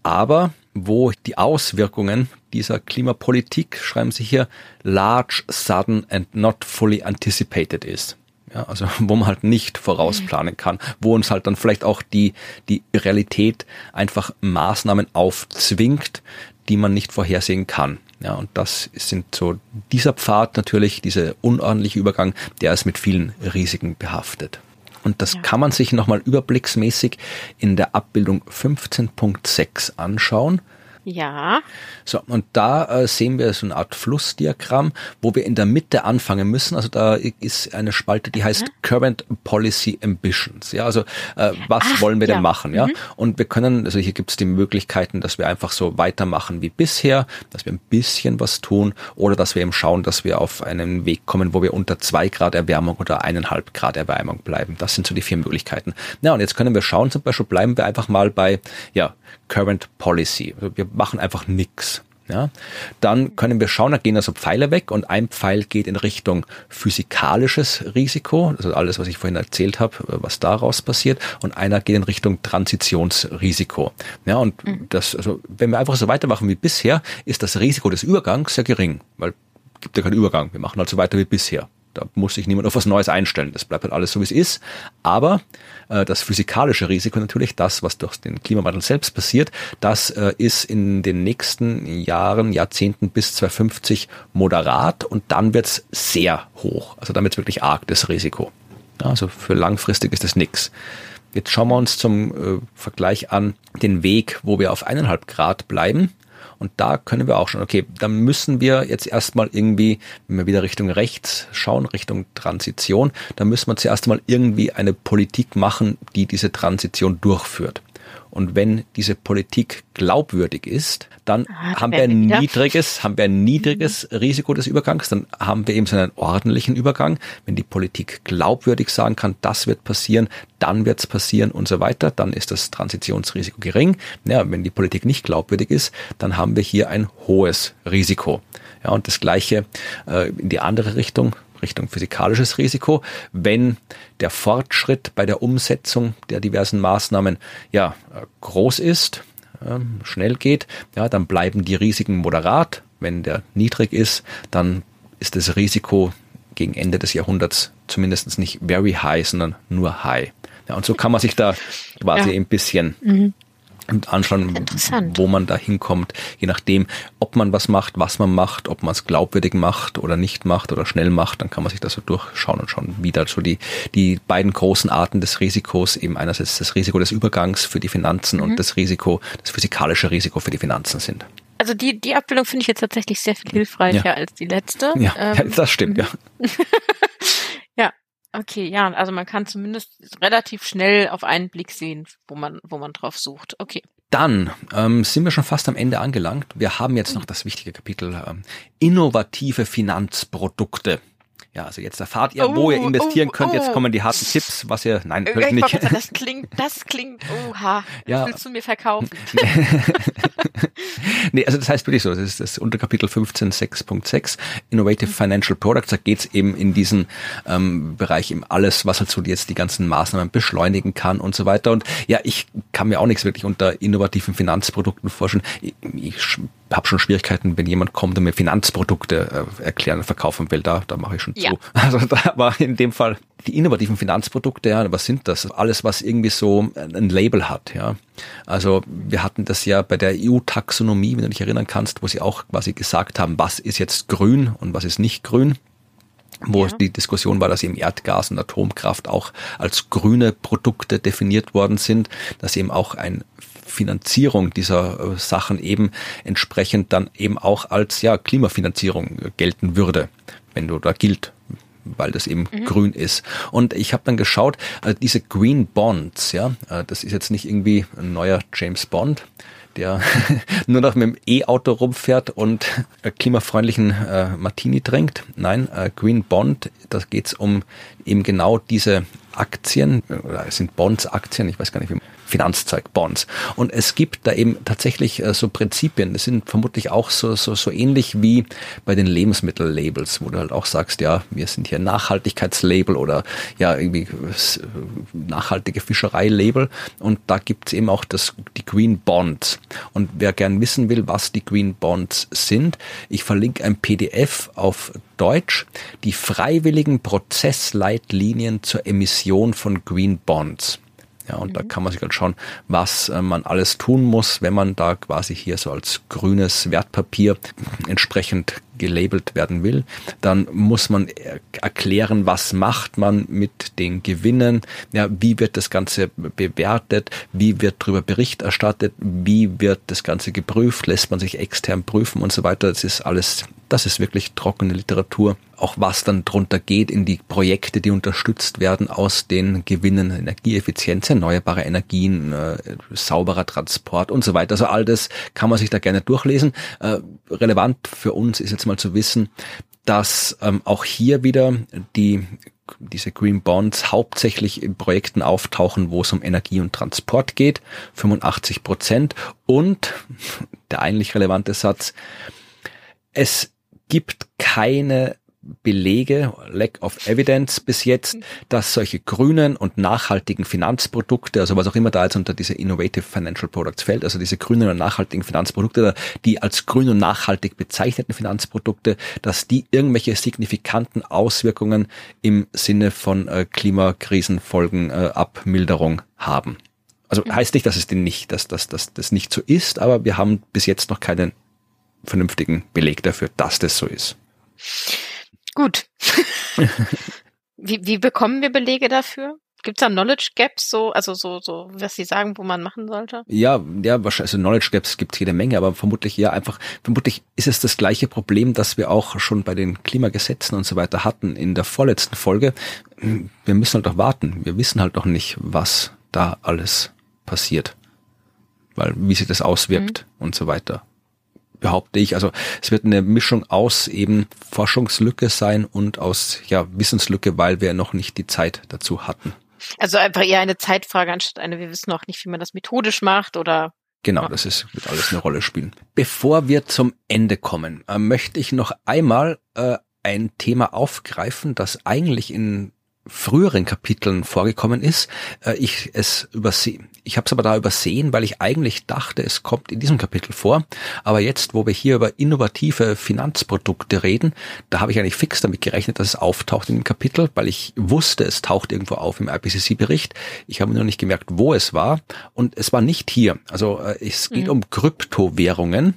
aber wo die Auswirkungen dieser Klimapolitik, schreiben Sie hier, large, sudden and not fully anticipated ist. Ja, also <laughs> wo man halt nicht vorausplanen kann, wo uns halt dann vielleicht auch die, die Realität einfach Maßnahmen aufzwingt, die man nicht vorhersehen kann. Ja, und das sind so dieser Pfad natürlich, dieser unordentliche Übergang, der ist mit vielen Risiken behaftet. Und das ja. kann man sich nochmal überblicksmäßig in der Abbildung 15.6 anschauen. Ja. So, und da äh, sehen wir so eine Art Flussdiagramm, wo wir in der Mitte anfangen müssen. Also da ist eine Spalte, die heißt mhm. Current Policy Ambitions. Ja, also äh, was Ach, wollen wir ja. denn machen? Ja, mhm. und wir können, also hier gibt es die Möglichkeiten, dass wir einfach so weitermachen wie bisher, dass wir ein bisschen was tun oder dass wir eben schauen, dass wir auf einen Weg kommen, wo wir unter zwei Grad Erwärmung oder eineinhalb Grad Erwärmung bleiben. Das sind so die vier Möglichkeiten. Ja, und jetzt können wir schauen, zum Beispiel bleiben wir einfach mal bei ja Current Policy. Also wir machen einfach nichts. Ja, dann können wir schauen, da gehen also Pfeile weg und ein Pfeil geht in Richtung physikalisches Risiko, also alles, was ich vorhin erzählt habe, was daraus passiert, und einer geht in Richtung Transitionsrisiko. Ja, und mhm. das, also wenn wir einfach so weitermachen wie bisher, ist das Risiko des Übergangs sehr gering, weil gibt ja keinen Übergang. Wir machen also weiter wie bisher. Da muss sich niemand auf was Neues einstellen. Das bleibt halt alles so, wie es ist. Aber äh, das physikalische Risiko natürlich, das, was durch den Klimawandel selbst passiert, das äh, ist in den nächsten Jahren, Jahrzehnten bis 2050 moderat und dann wird's sehr hoch. Also wird's wirklich arg, das Risiko. Ja, also für langfristig ist das nix. Jetzt schauen wir uns zum äh, Vergleich an den Weg, wo wir auf eineinhalb Grad bleiben. Und da können wir auch schon, okay, dann müssen wir jetzt erstmal irgendwie, wenn wir wieder Richtung rechts schauen, Richtung Transition, dann müssen wir zuerst mal irgendwie eine Politik machen, die diese Transition durchführt. Und wenn diese Politik glaubwürdig ist, dann ah, haben wir ein niedriges, haben wir ein <laughs> niedriges mhm. Risiko des Übergangs, dann haben wir eben so einen ordentlichen Übergang. Wenn die Politik glaubwürdig sagen kann, das wird passieren, dann wird es passieren und so weiter, dann ist das Transitionsrisiko gering. Ja, wenn die Politik nicht glaubwürdig ist, dann haben wir hier ein hohes Risiko. Ja, und das Gleiche äh, in die andere Richtung, Richtung physikalisches Risiko. Wenn der Fortschritt bei der Umsetzung der diversen Maßnahmen ja groß ist, schnell geht, ja, dann bleiben die Risiken moderat. Wenn der niedrig ist, dann ist das Risiko gegen Ende des Jahrhunderts zumindest nicht very high, sondern nur high. Ja, und so kann man sich da quasi ja. ein bisschen mhm anschauen, wo man da hinkommt, je nachdem, ob man was macht, was man macht, ob man es glaubwürdig macht oder nicht macht oder schnell macht, dann kann man sich das so durchschauen und schauen, wie da so die, die beiden großen Arten des Risikos, eben einerseits das Risiko des Übergangs für die Finanzen mhm. und das Risiko, das physikalische Risiko für die Finanzen sind. Also die, die Abbildung finde ich jetzt tatsächlich sehr viel hilfreicher ja. als die letzte. Ja, ähm, ja <laughs> das stimmt, ja. <laughs> Okay, ja, also man kann zumindest relativ schnell auf einen Blick sehen, wo man, wo man drauf sucht. Okay. Dann ähm, sind wir schon fast am Ende angelangt. Wir haben jetzt noch das wichtige Kapitel ähm, innovative Finanzprodukte. Ja, also jetzt erfahrt ihr, oh, wo ihr investieren oh, könnt. Jetzt oh. kommen die harten Tipps, was ihr, nein, ich nicht. Bitte, das <laughs> klingt, das klingt, oha, ja. willst du mir verkaufen? <laughs> <laughs> nee, also das heißt wirklich so, das ist das Unterkapitel 15 6.6, Innovative Financial Products, da geht's eben in diesen ähm, Bereich eben alles, was halt so jetzt die ganzen Maßnahmen beschleunigen kann und so weiter. Und ja, ich kann mir auch nichts wirklich unter innovativen Finanzprodukten vorstellen. Ich, ich habe schon Schwierigkeiten, wenn jemand kommt und mir Finanzprodukte äh, erklären und verkaufen will, da, da mache ich schon ja. zu. <laughs> Also da war in dem Fall die innovativen Finanzprodukte, ja, was sind das? Alles, was irgendwie so ein Label hat, ja. Also wir hatten das ja bei der EU-Taxonomie, wenn du dich erinnern kannst, wo sie auch quasi gesagt haben, was ist jetzt grün und was ist nicht grün wo ja. die Diskussion war, dass eben Erdgas und Atomkraft auch als grüne Produkte definiert worden sind, dass eben auch ein Finanzierung dieser äh, Sachen eben entsprechend dann eben auch als ja Klimafinanzierung gelten würde, wenn du da gilt weil das eben mhm. grün ist. Und ich habe dann geschaut, äh, diese Green Bonds, ja, äh, das ist jetzt nicht irgendwie ein neuer James Bond, der <laughs> nur noch mit dem E-Auto rumfährt und klimafreundlichen äh, Martini trinkt. Nein, äh, Green Bond, da geht's um eben genau diese Aktien, oder es sind Bonds, Aktien, ich weiß gar nicht, wie man Finanzzeug, Bonds. Und es gibt da eben tatsächlich äh, so Prinzipien, das sind vermutlich auch so, so, so ähnlich wie bei den Lebensmittellabels, wo du halt auch sagst, ja, wir sind hier Nachhaltigkeitslabel oder ja, irgendwie nachhaltige Fischerei-Label. Und da gibt es eben auch das, die Green Bonds. Und wer gern wissen will, was die Green Bonds sind, ich verlinke ein PDF auf Deutsch, die freiwilligen Prozessleitlinien zur Emission von Green Bonds. Ja, und mhm. da kann man sich halt schauen, was äh, man alles tun muss, wenn man da quasi hier so als grünes Wertpapier entsprechend gelabelt werden will, dann muss man erklären, was macht man mit den Gewinnen, ja, wie wird das Ganze bewertet, wie wird darüber Bericht erstattet, wie wird das Ganze geprüft, lässt man sich extern prüfen und so weiter. Das ist alles, das ist wirklich trockene Literatur. Auch was dann drunter geht in die Projekte, die unterstützt werden aus den Gewinnen, Energieeffizienz, erneuerbare Energien, äh, sauberer Transport und so weiter. Also all das kann man sich da gerne durchlesen. Äh, relevant für uns ist jetzt mal zu wissen, dass ähm, auch hier wieder die diese Green Bonds hauptsächlich in Projekten auftauchen, wo es um Energie und Transport geht, 85 Prozent. Und <laughs> der eigentlich relevante Satz, es gibt keine Belege, lack of evidence bis jetzt, dass solche grünen und nachhaltigen Finanzprodukte, also was auch immer da jetzt unter diese Innovative Financial Products fällt, also diese grünen und nachhaltigen Finanzprodukte, die als grün und nachhaltig bezeichneten Finanzprodukte, dass die irgendwelche signifikanten Auswirkungen im Sinne von äh, Klimakrisenfolgen äh, Abmilderung haben. Also heißt nicht, dass es denn nicht, dass, dass, dass das nicht so ist, aber wir haben bis jetzt noch keinen vernünftigen Beleg dafür, dass das so ist. Gut. <laughs> wie, wie bekommen wir Belege dafür? Gibt es da Knowledge Gaps, so, also so, so, was Sie sagen, wo man machen sollte? Ja, ja, wahrscheinlich, also Knowledge Gaps gibt es jede Menge, aber vermutlich ja einfach, vermutlich ist es das gleiche Problem, das wir auch schon bei den Klimagesetzen und so weiter hatten in der vorletzten Folge. Wir müssen halt auch warten. Wir wissen halt noch nicht, was da alles passiert. weil wie sich das auswirkt mhm. und so weiter behaupte ich. Also es wird eine Mischung aus eben Forschungslücke sein und aus ja Wissenslücke, weil wir noch nicht die Zeit dazu hatten. Also einfach eher eine Zeitfrage anstatt eine, wir wissen noch nicht, wie man das methodisch macht oder Genau, das ist, wird alles eine Rolle spielen. Bevor wir zum Ende kommen, äh, möchte ich noch einmal äh, ein Thema aufgreifen, das eigentlich in früheren Kapiteln vorgekommen ist, äh, ich es übersehe. Ich habe es aber da übersehen, weil ich eigentlich dachte, es kommt in diesem Kapitel vor. Aber jetzt, wo wir hier über innovative Finanzprodukte reden, da habe ich eigentlich fix damit gerechnet, dass es auftaucht in dem Kapitel, weil ich wusste, es taucht irgendwo auf im IPCC-Bericht. Ich habe nur nicht gemerkt, wo es war. Und es war nicht hier. Also äh, es geht mhm. um Kryptowährungen,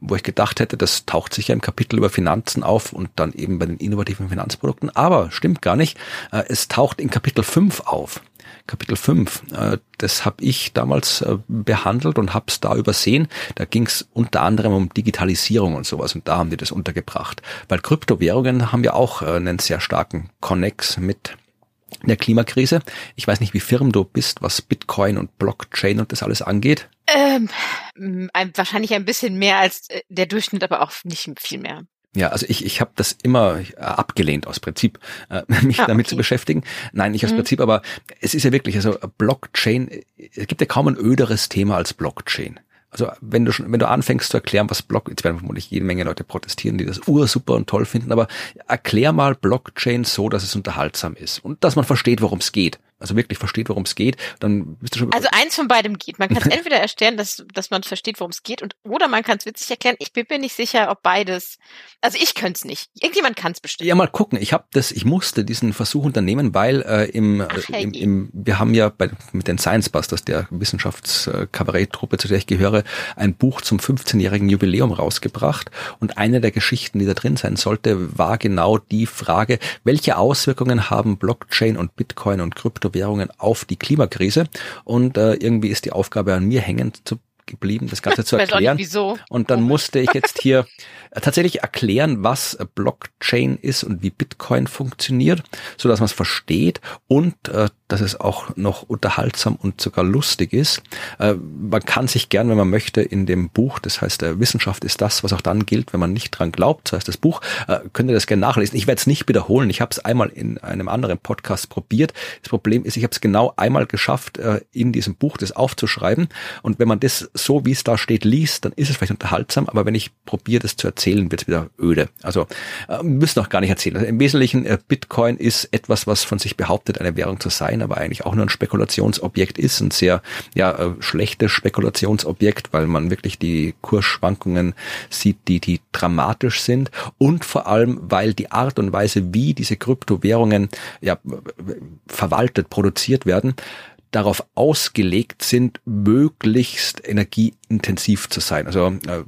wo ich gedacht hätte, das taucht sicher im Kapitel über Finanzen auf und dann eben bei den innovativen Finanzprodukten. Aber stimmt gar nicht. Äh, es taucht in Kapitel 5 auf. Kapitel 5. Äh, das habe ich damals äh, behandelt und habe es da übersehen. Da ging es unter anderem um Digitalisierung und sowas und da haben die das untergebracht. Weil Kryptowährungen haben ja auch einen sehr starken Connex mit der Klimakrise. Ich weiß nicht, wie firm du bist, was Bitcoin und Blockchain und das alles angeht. Ähm, wahrscheinlich ein bisschen mehr als der Durchschnitt, aber auch nicht viel mehr. Ja, also ich, ich habe das immer äh, abgelehnt aus Prinzip, äh, <laughs> mich ah, damit okay. zu beschäftigen. Nein, nicht aus mhm. Prinzip, aber es ist ja wirklich, also Blockchain, es gibt ja kaum ein öderes Thema als Blockchain. Also wenn du schon, wenn du anfängst zu erklären, was Block, jetzt werden vermutlich jede Menge Leute protestieren, die das ursuper und toll finden, aber erklär mal Blockchain so, dass es unterhaltsam ist und dass man versteht, worum es geht also wirklich versteht, worum es geht, dann bist du schon. Also eins von beidem geht. Man kann es <laughs> entweder erstellen, dass, dass man versteht, worum es geht, und oder man kann es witzig erklären. Ich bin mir nicht sicher, ob beides. Also ich könnte es nicht. Irgendjemand kann es bestimmt. Ja, mal gucken. Ich habe das, ich musste diesen Versuch unternehmen, weil äh, im, Ach, äh, im, im, wir haben ja bei, mit den Science Busters, der Wissenschaftskabaretttruppe, zu der ich gehöre, ein Buch zum 15-jährigen Jubiläum rausgebracht. Und eine der Geschichten, die da drin sein sollte, war genau die Frage, welche Auswirkungen haben Blockchain und Bitcoin und Krypto Kryptowährungen auf die Klimakrise. Und äh, irgendwie ist die Aufgabe an mir hängen zu geblieben, das Ganze <laughs> zu erklären. Nicht, wieso. Und dann musste ich jetzt hier äh, tatsächlich erklären, was Blockchain ist und wie Bitcoin funktioniert, so dass man es versteht und äh, dass es auch noch unterhaltsam und sogar lustig ist. Äh, man kann sich gern, wenn man möchte, in dem Buch, das heißt äh, Wissenschaft ist das, was auch dann gilt, wenn man nicht dran glaubt, das heißt das Buch, äh, könnt ihr das gerne nachlesen. Ich werde es nicht wiederholen. Ich habe es einmal in einem anderen Podcast probiert. Das Problem ist, ich habe es genau einmal geschafft, äh, in diesem Buch das aufzuschreiben. Und wenn man das so, wie es da steht, liest, dann ist es vielleicht unterhaltsam. Aber wenn ich probiere, das zu erzählen, wird es wieder öde. Also äh, müssen auch gar nicht erzählen. Also Im Wesentlichen, äh, Bitcoin ist etwas, was von sich behauptet, eine Währung zu sein, aber eigentlich auch nur ein Spekulationsobjekt ist, ein sehr ja, äh, schlechtes Spekulationsobjekt, weil man wirklich die Kursschwankungen sieht, die, die dramatisch sind und vor allem, weil die Art und Weise, wie diese Kryptowährungen ja, verwaltet, produziert werden, darauf ausgelegt sind, möglichst energieintensiv zu sein. Also äh,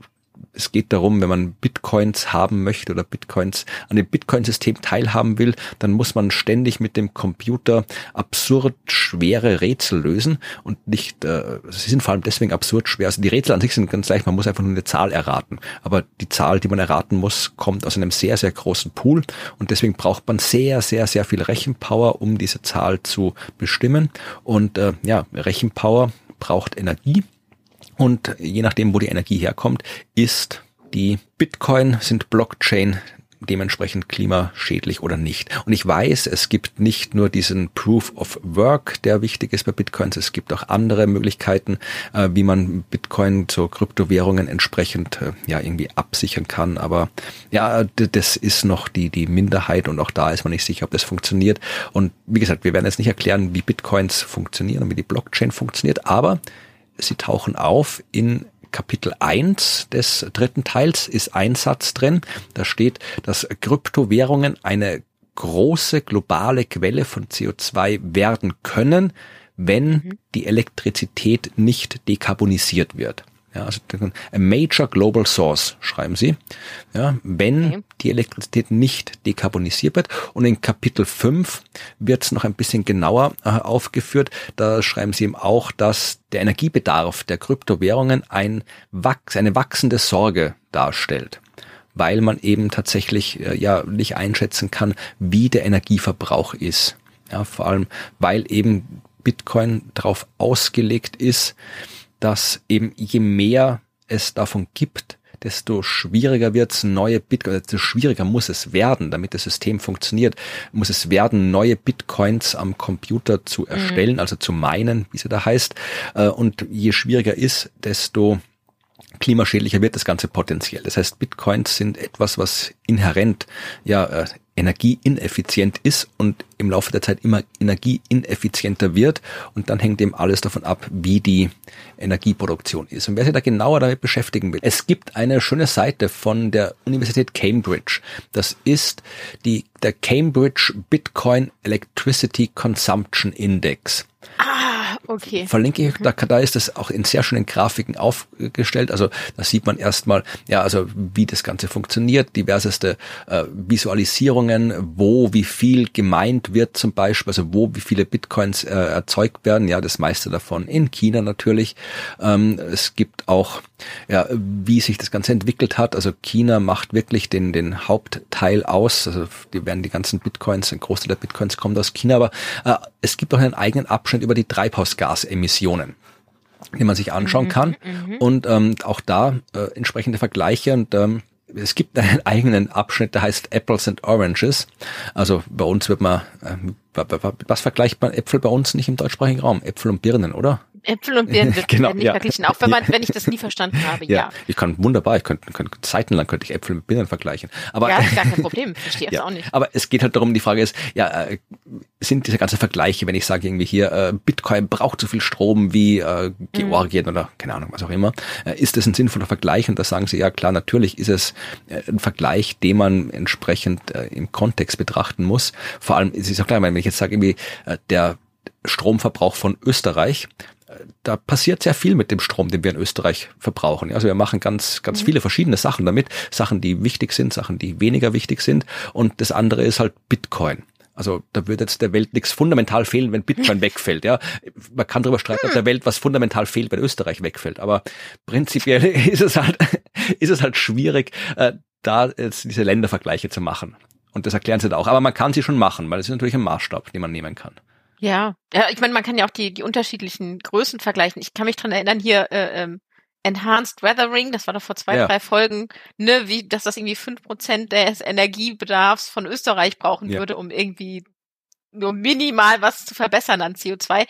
es geht darum, wenn man Bitcoins haben möchte oder Bitcoins an dem Bitcoin-System teilhaben will, dann muss man ständig mit dem Computer absurd schwere Rätsel lösen und nicht, äh, sie sind vor allem deswegen absurd schwer. Also die Rätsel an sich sind ganz leicht, man muss einfach nur eine Zahl erraten. Aber die Zahl, die man erraten muss, kommt aus einem sehr, sehr großen Pool und deswegen braucht man sehr, sehr, sehr viel Rechenpower, um diese Zahl zu bestimmen. Und äh, ja, Rechenpower braucht Energie und je nachdem, wo die Energie herkommt, ist die Bitcoin, sind Blockchain dementsprechend klimaschädlich oder nicht. Und ich weiß, es gibt nicht nur diesen Proof of Work, der wichtig ist bei Bitcoins, es gibt auch andere Möglichkeiten, äh, wie man Bitcoin zu Kryptowährungen entsprechend äh, ja irgendwie absichern kann. Aber ja, das ist noch die, die Minderheit und auch da ist man nicht sicher, ob das funktioniert. Und wie gesagt, wir werden jetzt nicht erklären, wie Bitcoins funktionieren und wie die Blockchain funktioniert, aber sie tauchen auf in Kapitel 1 des dritten Teils ist ein Satz drin. Da steht, dass Kryptowährungen eine große globale Quelle von CO2 werden können, wenn mhm. die Elektrizität nicht dekarbonisiert wird. Ja, also a major global source, schreiben Sie. Ja, wenn okay. die Elektrizität nicht dekarbonisiert wird. Und in Kapitel 5 wird es noch ein bisschen genauer äh, aufgeführt. Da schreiben Sie eben auch, dass der Energiebedarf der Kryptowährungen ein Wachs, eine wachsende Sorge darstellt weil man eben tatsächlich äh, ja nicht einschätzen kann, wie der Energieverbrauch ist. Ja, vor allem, weil eben Bitcoin darauf ausgelegt ist, dass eben je mehr es davon gibt, desto schwieriger wird's neue Bitcoin, desto schwieriger muss es werden, damit das System funktioniert, muss es werden, neue Bitcoins am Computer zu erstellen, mhm. also zu meinen, wie sie da heißt. Äh, und je schwieriger ist, desto klimaschädlicher wird das Ganze potenziell. Das heißt, Bitcoins sind etwas, was inhärent ja äh, energieineffizient ist und im Laufe der Zeit immer energieineffizienter wird. Und dann hängt eben alles davon ab, wie die Energieproduktion ist. Und wer sich da genauer damit beschäftigen will, es gibt eine schöne Seite von der Universität Cambridge. Das ist die, der Cambridge Bitcoin Electricity Consumption Index. Ah, okay. Verlinke ich, da, da ist das auch in sehr schönen Grafiken aufgestellt. Also da sieht man erstmal, ja, also wie das Ganze funktioniert, diverseste äh, Visualisierungen, wo wie viel gemeint wird zum Beispiel, also wo wie viele Bitcoins äh, erzeugt werden. Ja, das meiste davon in China natürlich. Ähm, es gibt auch, ja, wie sich das Ganze entwickelt hat. Also China macht wirklich den, den Hauptteil aus. Also die werden die ganzen Bitcoins, ein Großteil der Bitcoins kommt aus China, aber äh, es gibt auch einen eigenen Abschnitt über die Treibhausgasemissionen den man sich anschauen mhm, kann. Mhm, und ähm, auch da äh, entsprechende Vergleiche und ähm, es gibt einen <laughs> eigenen Abschnitt, der heißt Apples and Oranges. Also bei uns wird man, äh, was vergleicht man Äpfel bei uns nicht im deutschsprachigen Raum? Äpfel und Birnen, oder? Äpfel und Birnen <laughs> wird genau, nicht ja. verglichen, auch wenn man, wenn ich das nie verstanden habe, <laughs> ja. ja. Ich kann wunderbar, ich könnte, könnte zeitenlang könnte ich Äpfel mit Birnen vergleichen. Aber, ja, gar kein <laughs> Problem, verstehe ich ja, auch nicht. Aber es geht halt darum, die Frage ist, ja, äh, sind diese ganzen Vergleiche, wenn ich sage irgendwie hier, äh, Bitcoin braucht so viel Strom wie äh, Georgien mhm. oder keine Ahnung, was auch immer, äh, ist das ein sinnvoller Vergleich? Und da sagen sie, ja klar, natürlich ist es äh, ein Vergleich, den man entsprechend äh, im Kontext betrachten muss. Vor allem, es ist auch klar, wenn ich jetzt sage, irgendwie, äh, der Stromverbrauch von Österreich da passiert sehr viel mit dem Strom, den wir in Österreich verbrauchen. Also wir machen ganz, ganz mhm. viele verschiedene Sachen damit. Sachen, die wichtig sind, Sachen, die weniger wichtig sind. Und das andere ist halt Bitcoin. Also da würde jetzt der Welt nichts fundamental fehlen, wenn Bitcoin <laughs> wegfällt. Ja, man kann darüber streiten, ob der Welt was fundamental fehlt, wenn Österreich wegfällt. Aber prinzipiell <laughs> ist es halt, ist es halt schwierig, äh, da jetzt diese Ländervergleiche zu machen. Und das erklären sie da auch. Aber man kann sie schon machen, weil es ist natürlich ein Maßstab, den man nehmen kann. Ja, ja, ich meine, man kann ja auch die, die unterschiedlichen Größen vergleichen. Ich kann mich dran erinnern, hier äh, ähm, Enhanced Weathering, das war doch vor zwei, ja. drei Folgen, ne, wie, dass das irgendwie fünf Prozent des Energiebedarfs von Österreich brauchen ja. würde, um irgendwie nur minimal was zu verbessern an CO2.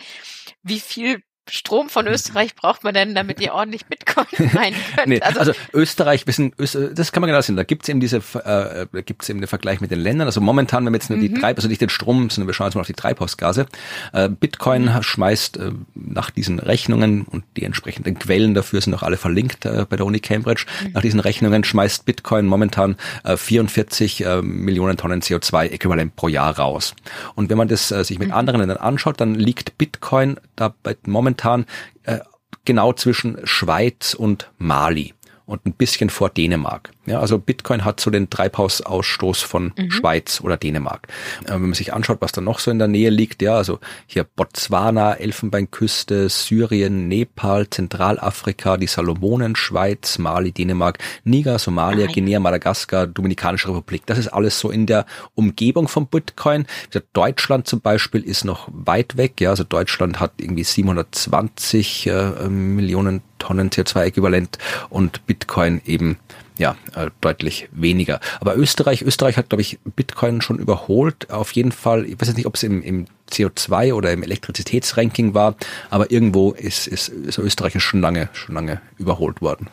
Wie viel Strom von Österreich braucht man denn, damit ihr ordentlich Bitcoin <laughs> meinen könnt? nee, also, also, Österreich, wissen, das kann man genau sehen. Da gibt es eben diese, äh, da gibt es eben den Vergleich mit den Ländern. Also momentan, wenn wir jetzt nur die mhm. Treib, also nicht den Strom, sondern wir schauen jetzt mal auf die Treibhausgase. Äh, Bitcoin mhm. schmeißt äh, nach diesen Rechnungen und die entsprechenden Quellen dafür sind auch alle verlinkt äh, bei der Uni Cambridge. Mhm. Nach diesen Rechnungen schmeißt Bitcoin momentan äh, 44 äh, Millionen Tonnen CO2-Äquivalent pro Jahr raus. Und wenn man das äh, sich mit anderen Ländern anschaut, dann liegt Bitcoin da bei momentan momentan äh, genau zwischen Schweiz und Mali und ein bisschen vor Dänemark. Ja, also Bitcoin hat so den Treibhausausstoß von mhm. Schweiz oder Dänemark. Äh, wenn man sich anschaut, was da noch so in der Nähe liegt, ja, also hier Botswana, Elfenbeinküste, Syrien, Nepal, Zentralafrika, die Salomonen, Schweiz, Mali, Dänemark, Niger, Somalia, Nein. Guinea, Madagaskar, Dominikanische Republik. Das ist alles so in der Umgebung von Bitcoin. Deutschland zum Beispiel ist noch weit weg. Ja, also Deutschland hat irgendwie 720 äh, Millionen Tonnen CO2-Äquivalent und Bitcoin eben ja, äh, deutlich weniger. Aber Österreich, Österreich hat, glaube ich, Bitcoin schon überholt. Auf jeden Fall, ich weiß jetzt nicht, ob es im, im CO2 oder im Elektrizitätsranking war, aber irgendwo ist, ist, ist Österreich schon lange, schon lange überholt worden.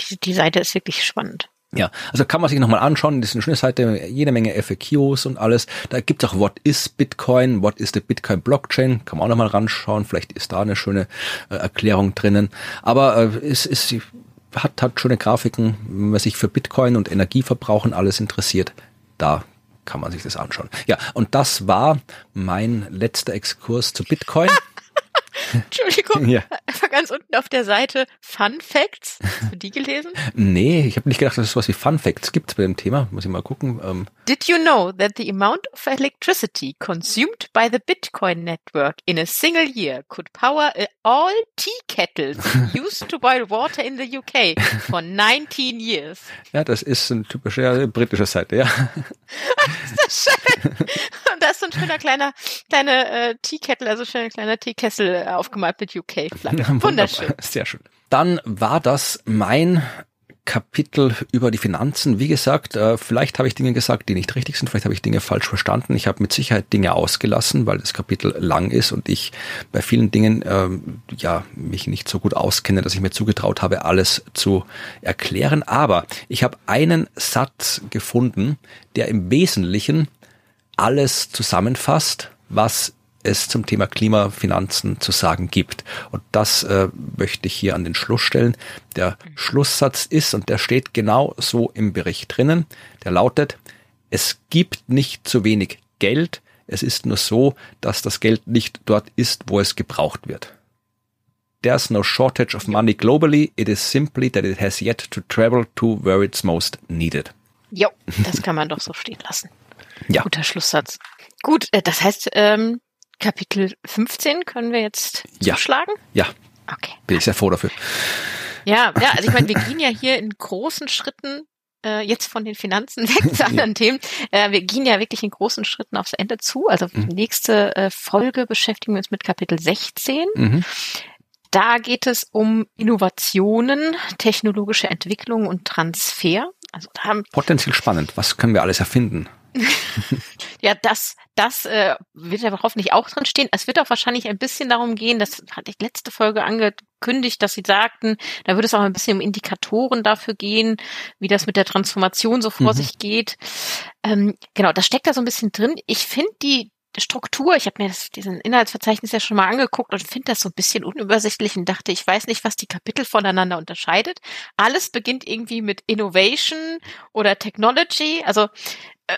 Die, die Seite ist wirklich spannend. Ja, also kann man sich nochmal anschauen. Das ist eine schöne Seite, jede Menge FAQs und alles. Da gibt's auch What is Bitcoin? What is the Bitcoin Blockchain? Kann man auch nochmal ranschauen. Vielleicht ist da eine schöne äh, Erklärung drinnen. Aber äh, es ist hat, hat schöne Grafiken, wenn man sich für Bitcoin und Energieverbrauch und alles interessiert. Da kann man sich das anschauen. Ja, und das war mein letzter Exkurs zu Bitcoin. <laughs> <laughs> Entschuldigung, ja. einfach ganz unten auf der Seite Fun Facts. Hast du die gelesen? nee, ich habe nicht gedacht, dass es sowas wie Fun Facts gibt bei dem Thema. Muss ich mal gucken. Ähm Did you know that the amount of electricity consumed by the Bitcoin network in a single year could power all tea kettles <laughs> used to boil water in the UK for 19 years? <laughs> Ja, das ist ein typischer britischer Seite, ja. <laughs> das ist schön. Und da ist so ein schöner kleiner, kleiner äh, Teekettle, also schöner kleiner Teekessel äh, aufgemalt mit UK-Flagge. Wunderschön. Sehr schön. Dann war das mein Kapitel über die Finanzen. Wie gesagt, äh, vielleicht habe ich Dinge gesagt, die nicht richtig sind, vielleicht habe ich Dinge falsch verstanden. Ich habe mit Sicherheit Dinge ausgelassen, weil das Kapitel lang ist und ich bei vielen Dingen ähm, ja mich nicht so gut auskenne, dass ich mir zugetraut habe, alles zu erklären. Aber ich habe einen Satz gefunden, der im Wesentlichen alles zusammenfasst, was es zum Thema Klimafinanzen zu sagen gibt. Und das äh, möchte ich hier an den Schluss stellen. Der Schlusssatz ist, und der steht genau so im Bericht drinnen, der lautet, es gibt nicht zu wenig Geld, es ist nur so, dass das Geld nicht dort ist, wo es gebraucht wird. There's no shortage of money globally, it is simply that it has yet to travel to where it's most needed. Jo, das kann man doch so stehen lassen. Ja. Guter Schlusssatz. Gut, äh, das heißt, ähm, Kapitel 15 können wir jetzt Ja. zuschlagen? Ja, Okay. bin ich sehr froh dafür. Ja, ja, also ich meine, wir gehen ja hier in großen Schritten äh, jetzt von den Finanzen <laughs> weg zu anderen Themen. Äh, wir gehen ja wirklich in großen Schritten aufs Ende zu. Also Mhm. nächste äh, Folge beschäftigen wir uns mit Kapitel 16. Mhm. Da geht es um Innovationen, technologische Entwicklung und Transfer. Also da haben Potenziell spannend. Was können wir alles erfinden? <laughs> Ja, das, das äh, wird ja hoffentlich auch drin stehen. Es wird auch wahrscheinlich ein bisschen darum gehen, das hatte ich letzte Folge angekündigt, dass sie sagten, da würde es auch ein bisschen um Indikatoren dafür gehen, wie das mit der Transformation so vor Mhm. sich geht. Ähm, genau, das steckt da so ein bisschen drin. Ich finde die Struktur, ich habe mir das, diesen Inhaltsverzeichnis ja schon mal angeguckt und finde das so ein bisschen unübersichtlich und dachte, ich weiß nicht, was die Kapitel voneinander unterscheidet. Alles beginnt irgendwie mit Innovation oder Technology. Also äh,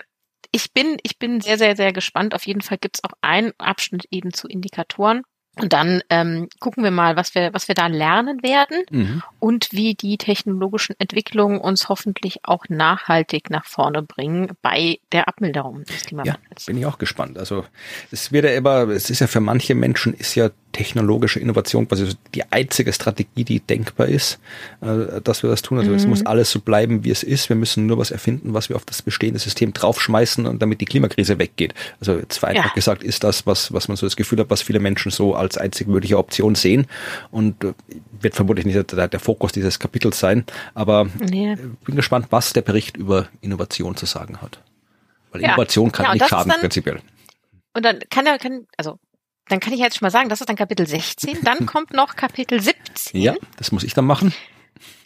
ich bin, ich bin sehr, sehr, sehr gespannt. Auf jeden Fall gibt es auch einen Abschnitt eben zu Indikatoren. Und dann ähm, gucken wir mal, was wir, was wir da lernen werden Mhm. und wie die technologischen Entwicklungen uns hoffentlich auch nachhaltig nach vorne bringen bei der Abmilderung des Ja, Klimawandels. bin ich auch gespannt. Also es wird ja immer, es ist ja für manche Menschen ist ja technologische Innovation quasi die einzige Strategie, die denkbar ist, äh, dass wir das tun. Also es Mhm. muss alles so bleiben, wie es ist. Wir müssen nur was erfinden, was wir auf das bestehende System draufschmeißen und damit die Klimakrise weggeht. Also jetzt vereinfacht Ja. gesagt ist das, was, was man so das Gefühl hat, was viele Menschen so als einzig mögliche Option sehen und äh, wird vermutlich nicht der, der Fokus dieses Kapitels sein, aber Nee. bin gespannt, was der Bericht über Innovation zu sagen hat. Weil Ja. Innovation kann Ja, nicht schaden, dann- prinzipiell. Und dann kann er, kann, also dann kann ich jetzt schon mal sagen, das ist dann Kapitel 16. Dann <laughs> kommt noch Kapitel 17. Ja, das muss ich dann machen.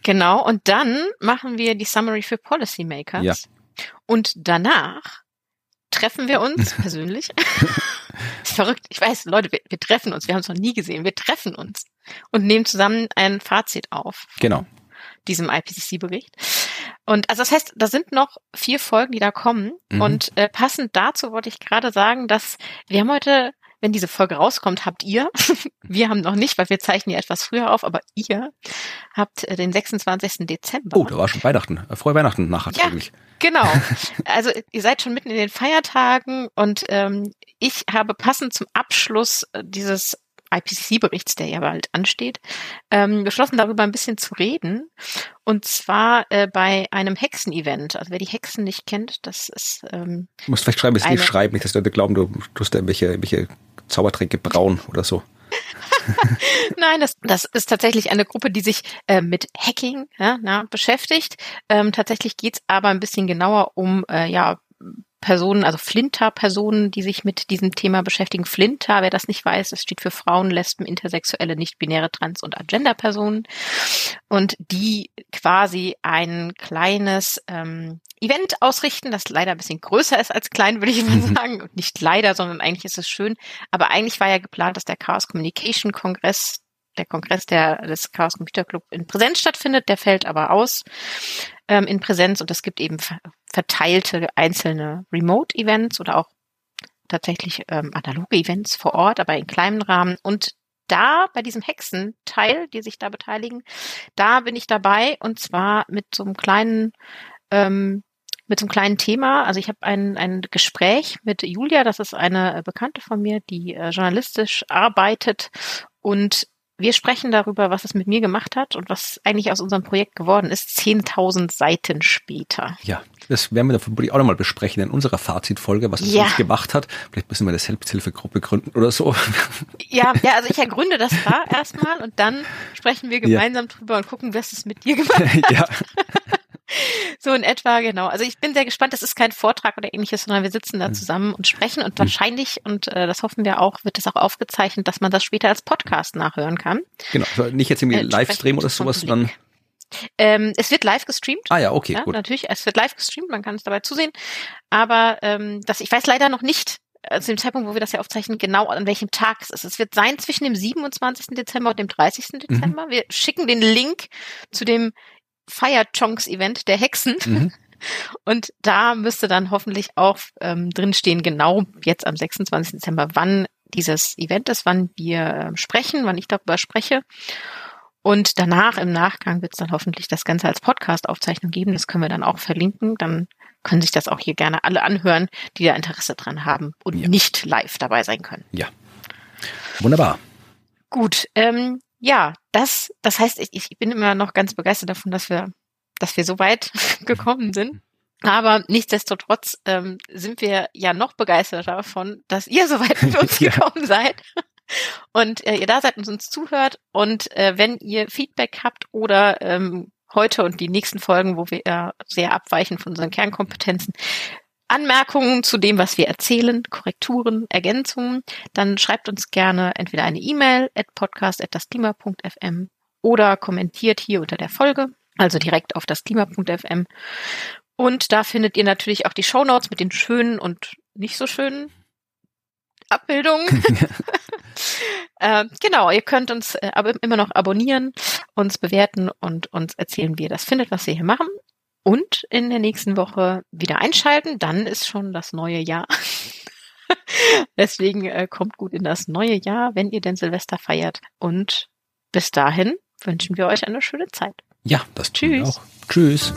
Genau. Und dann machen wir die Summary für Policymakers. Ja. Und danach treffen wir uns <laughs> persönlich. <laughs> ist verrückt. Ich weiß, Leute, wir, wir treffen uns. Wir haben es noch nie gesehen. Wir treffen uns und nehmen zusammen ein Fazit auf. Genau. diesem IPCC-Bericht. Und also das heißt, da sind noch vier Folgen, die da kommen. Mhm. Und äh, passend dazu wollte ich gerade sagen, dass wir haben heute, wenn diese Folge rauskommt, habt ihr, <laughs> wir haben noch nicht, weil wir zeichnen ja etwas früher auf, aber ihr habt äh, den 26. Dezember. Oh, da war schon Weihnachten. Äh, Frohe Weihnachten nachher Ja. eigentlich. Genau. <laughs> Also ihr seid schon mitten in den Feiertagen und ähm, ich habe passend zum Abschluss äh, dieses IPCC-Berichts, der ja bald ansteht, ähm, beschlossen, darüber ein bisschen zu reden. Und zwar äh, bei einem Hexen-Event. Also wer die Hexen nicht kennt, das ist ähm, Du musst vielleicht schreiben, nicht schreiben, nicht, dass Leute glauben, du tust da irgendwelche, irgendwelche Zaubertränke brauen oder so. <laughs> Nein, das, das ist tatsächlich eine Gruppe, die sich äh, mit Hacking ja, na, beschäftigt. Ähm, tatsächlich geht's aber ein bisschen genauer um äh, ja, Personen, also Flinter-Personen, die sich mit diesem Thema beschäftigen. Flinter, wer das nicht weiß, das steht für Frauen, Lesben, Intersexuelle, nicht-binäre, Trans- und Agender-Personen. Und die quasi ein kleines ähm, Event ausrichten, das leider ein bisschen größer ist als klein, würde ich mal sagen. Und nicht leider, sondern eigentlich ist es schön. Aber eigentlich war ja geplant, dass der Chaos Communication Kongress, der Kongress der, des Chaos Computer Club in Präsenz stattfindet. Der fällt aber aus ähm, in Präsenz und es gibt eben verteilte einzelne Remote-Events oder auch tatsächlich ähm, analoge Events vor Ort, aber in kleinem Rahmen. Und da bei diesem Hexenteil, die sich da beteiligen, da bin ich dabei und zwar mit so einem kleinen ähm, mit so einem kleinen Thema. Also ich habe ein, ein Gespräch mit Julia, das ist eine Bekannte von mir, die äh, journalistisch arbeitet und wir sprechen darüber, was es mit mir gemacht hat und was eigentlich aus unserem Projekt geworden ist, 10.000 Seiten später. Ja, das werden wir dann vermutlich auch nochmal besprechen in unserer Fazitfolge, was es ja. uns gemacht hat. Vielleicht müssen wir eine Selbsthilfegruppe gründen oder so. <laughs> Ja, ja, also ich ergründe das da erstmal und dann sprechen wir gemeinsam ja. drüber und gucken, was es mit dir gemacht <laughs> hat. Ja. <laughs> so in etwa, genau. Also ich bin sehr gespannt. Das ist kein Vortrag oder ähnliches, sondern wir sitzen da mhm. zusammen und sprechen und mhm. wahrscheinlich, und äh, das hoffen wir auch, wird es auch aufgezeichnet, dass man das später als Podcast nachhören kann. Genau, also nicht jetzt irgendwie äh, Livestream oder sowas, sondern ähm, es wird live gestreamt. Ah ja, okay, ja, gut. Natürlich, es wird live gestreamt, man kann es dabei zusehen. Aber ähm, das, ich weiß leider noch nicht, äh, zu dem Zeitpunkt, wo wir das ja aufzeichnen, genau an welchem Tag es ist. Es wird sein zwischen dem 27. Dezember und dem 30. Mhm. Dezember. Mhm. Wir schicken den Link zu dem Fire Chonks Event der Hexen. Mhm. <laughs> Und da müsste dann hoffentlich auch ähm, drinstehen, genau jetzt am 26. Dezember, wann dieses Event ist, wann wir äh, sprechen, wann ich darüber spreche. Und danach, im Nachgang, wird es dann hoffentlich das Ganze als Podcast-Aufzeichnung geben. Das können wir dann auch verlinken. Dann können sich das auch hier gerne alle anhören, die da Interesse dran haben und ja. nicht live dabei sein können. Ja. Wunderbar. Gut. Ähm, ja, das, das heißt, ich, ich bin immer noch ganz begeistert davon, dass wir, dass wir so weit <laughs> gekommen sind. Aber nichtsdestotrotz ähm, sind wir ja noch begeisterter davon, dass ihr so weit mit uns <laughs> gekommen seid und äh, ihr da seid und uns zuhört. Und äh, wenn ihr Feedback habt oder ähm, heute und die nächsten Folgen, wo wir äh, sehr abweichen von unseren Kernkompetenzen, Anmerkungen zu dem, was wir erzählen, Korrekturen, Ergänzungen, dann schreibt uns gerne entweder eine E-Mail at podcast.dasklima.fm oder kommentiert hier unter der Folge, also direkt auf dasklima.fm. Und da findet ihr natürlich auch die Show Notes mit den schönen und nicht so schönen Abbildungen. <laughs> <laughs> äh, genau, ihr könnt uns äh, aber immer noch abonnieren, uns bewerten und uns erzählen, wie ihr das findet, was wir hier machen und in der nächsten Woche wieder einschalten. Dann ist schon das neue Jahr. <laughs> Deswegen äh, kommt gut in das neue Jahr, wenn ihr denn Silvester feiert. Und bis dahin wünschen wir euch eine schöne Zeit. Ja, das tun Tschüss. wir auch. Tschüss.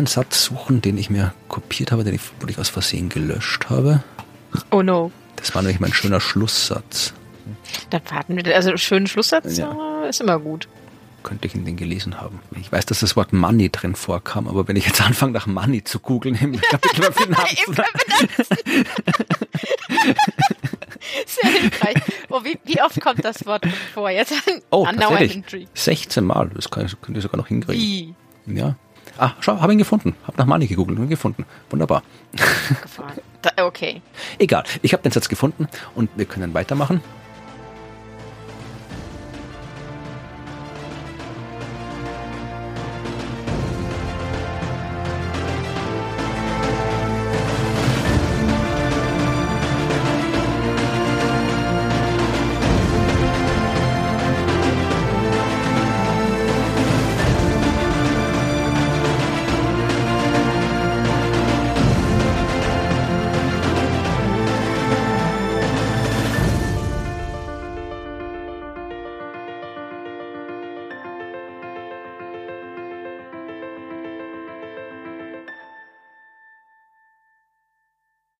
Einen Satz suchen, den ich mir kopiert habe, den ich wirklich aus Versehen gelöscht habe. Oh no. Das war nämlich mein schöner Schlusssatz. Dann warten wir. Also schönen Schlusssatz ja. ist immer gut. Könnte ich in den gelesen haben. Ich weiß, dass das Wort Money drin vorkam, aber wenn ich jetzt anfange, nach Money zu googeln, im <laughs> Kapitel über Finanzen. <laughs> Sehr hilfreich. Oh, wie, wie, oft kommt das Wort vor? Jetzt oh, tatsächlich. 16 Mal. Das kann, könnt ihr sogar noch hinkriegen. Wie? Ja. Ah, schau, habe ihn gefunden. Habe nach Money gegoogelt und gefunden. Wunderbar. <laughs> okay. Egal. Ich habe den Satz gefunden und wir können weitermachen.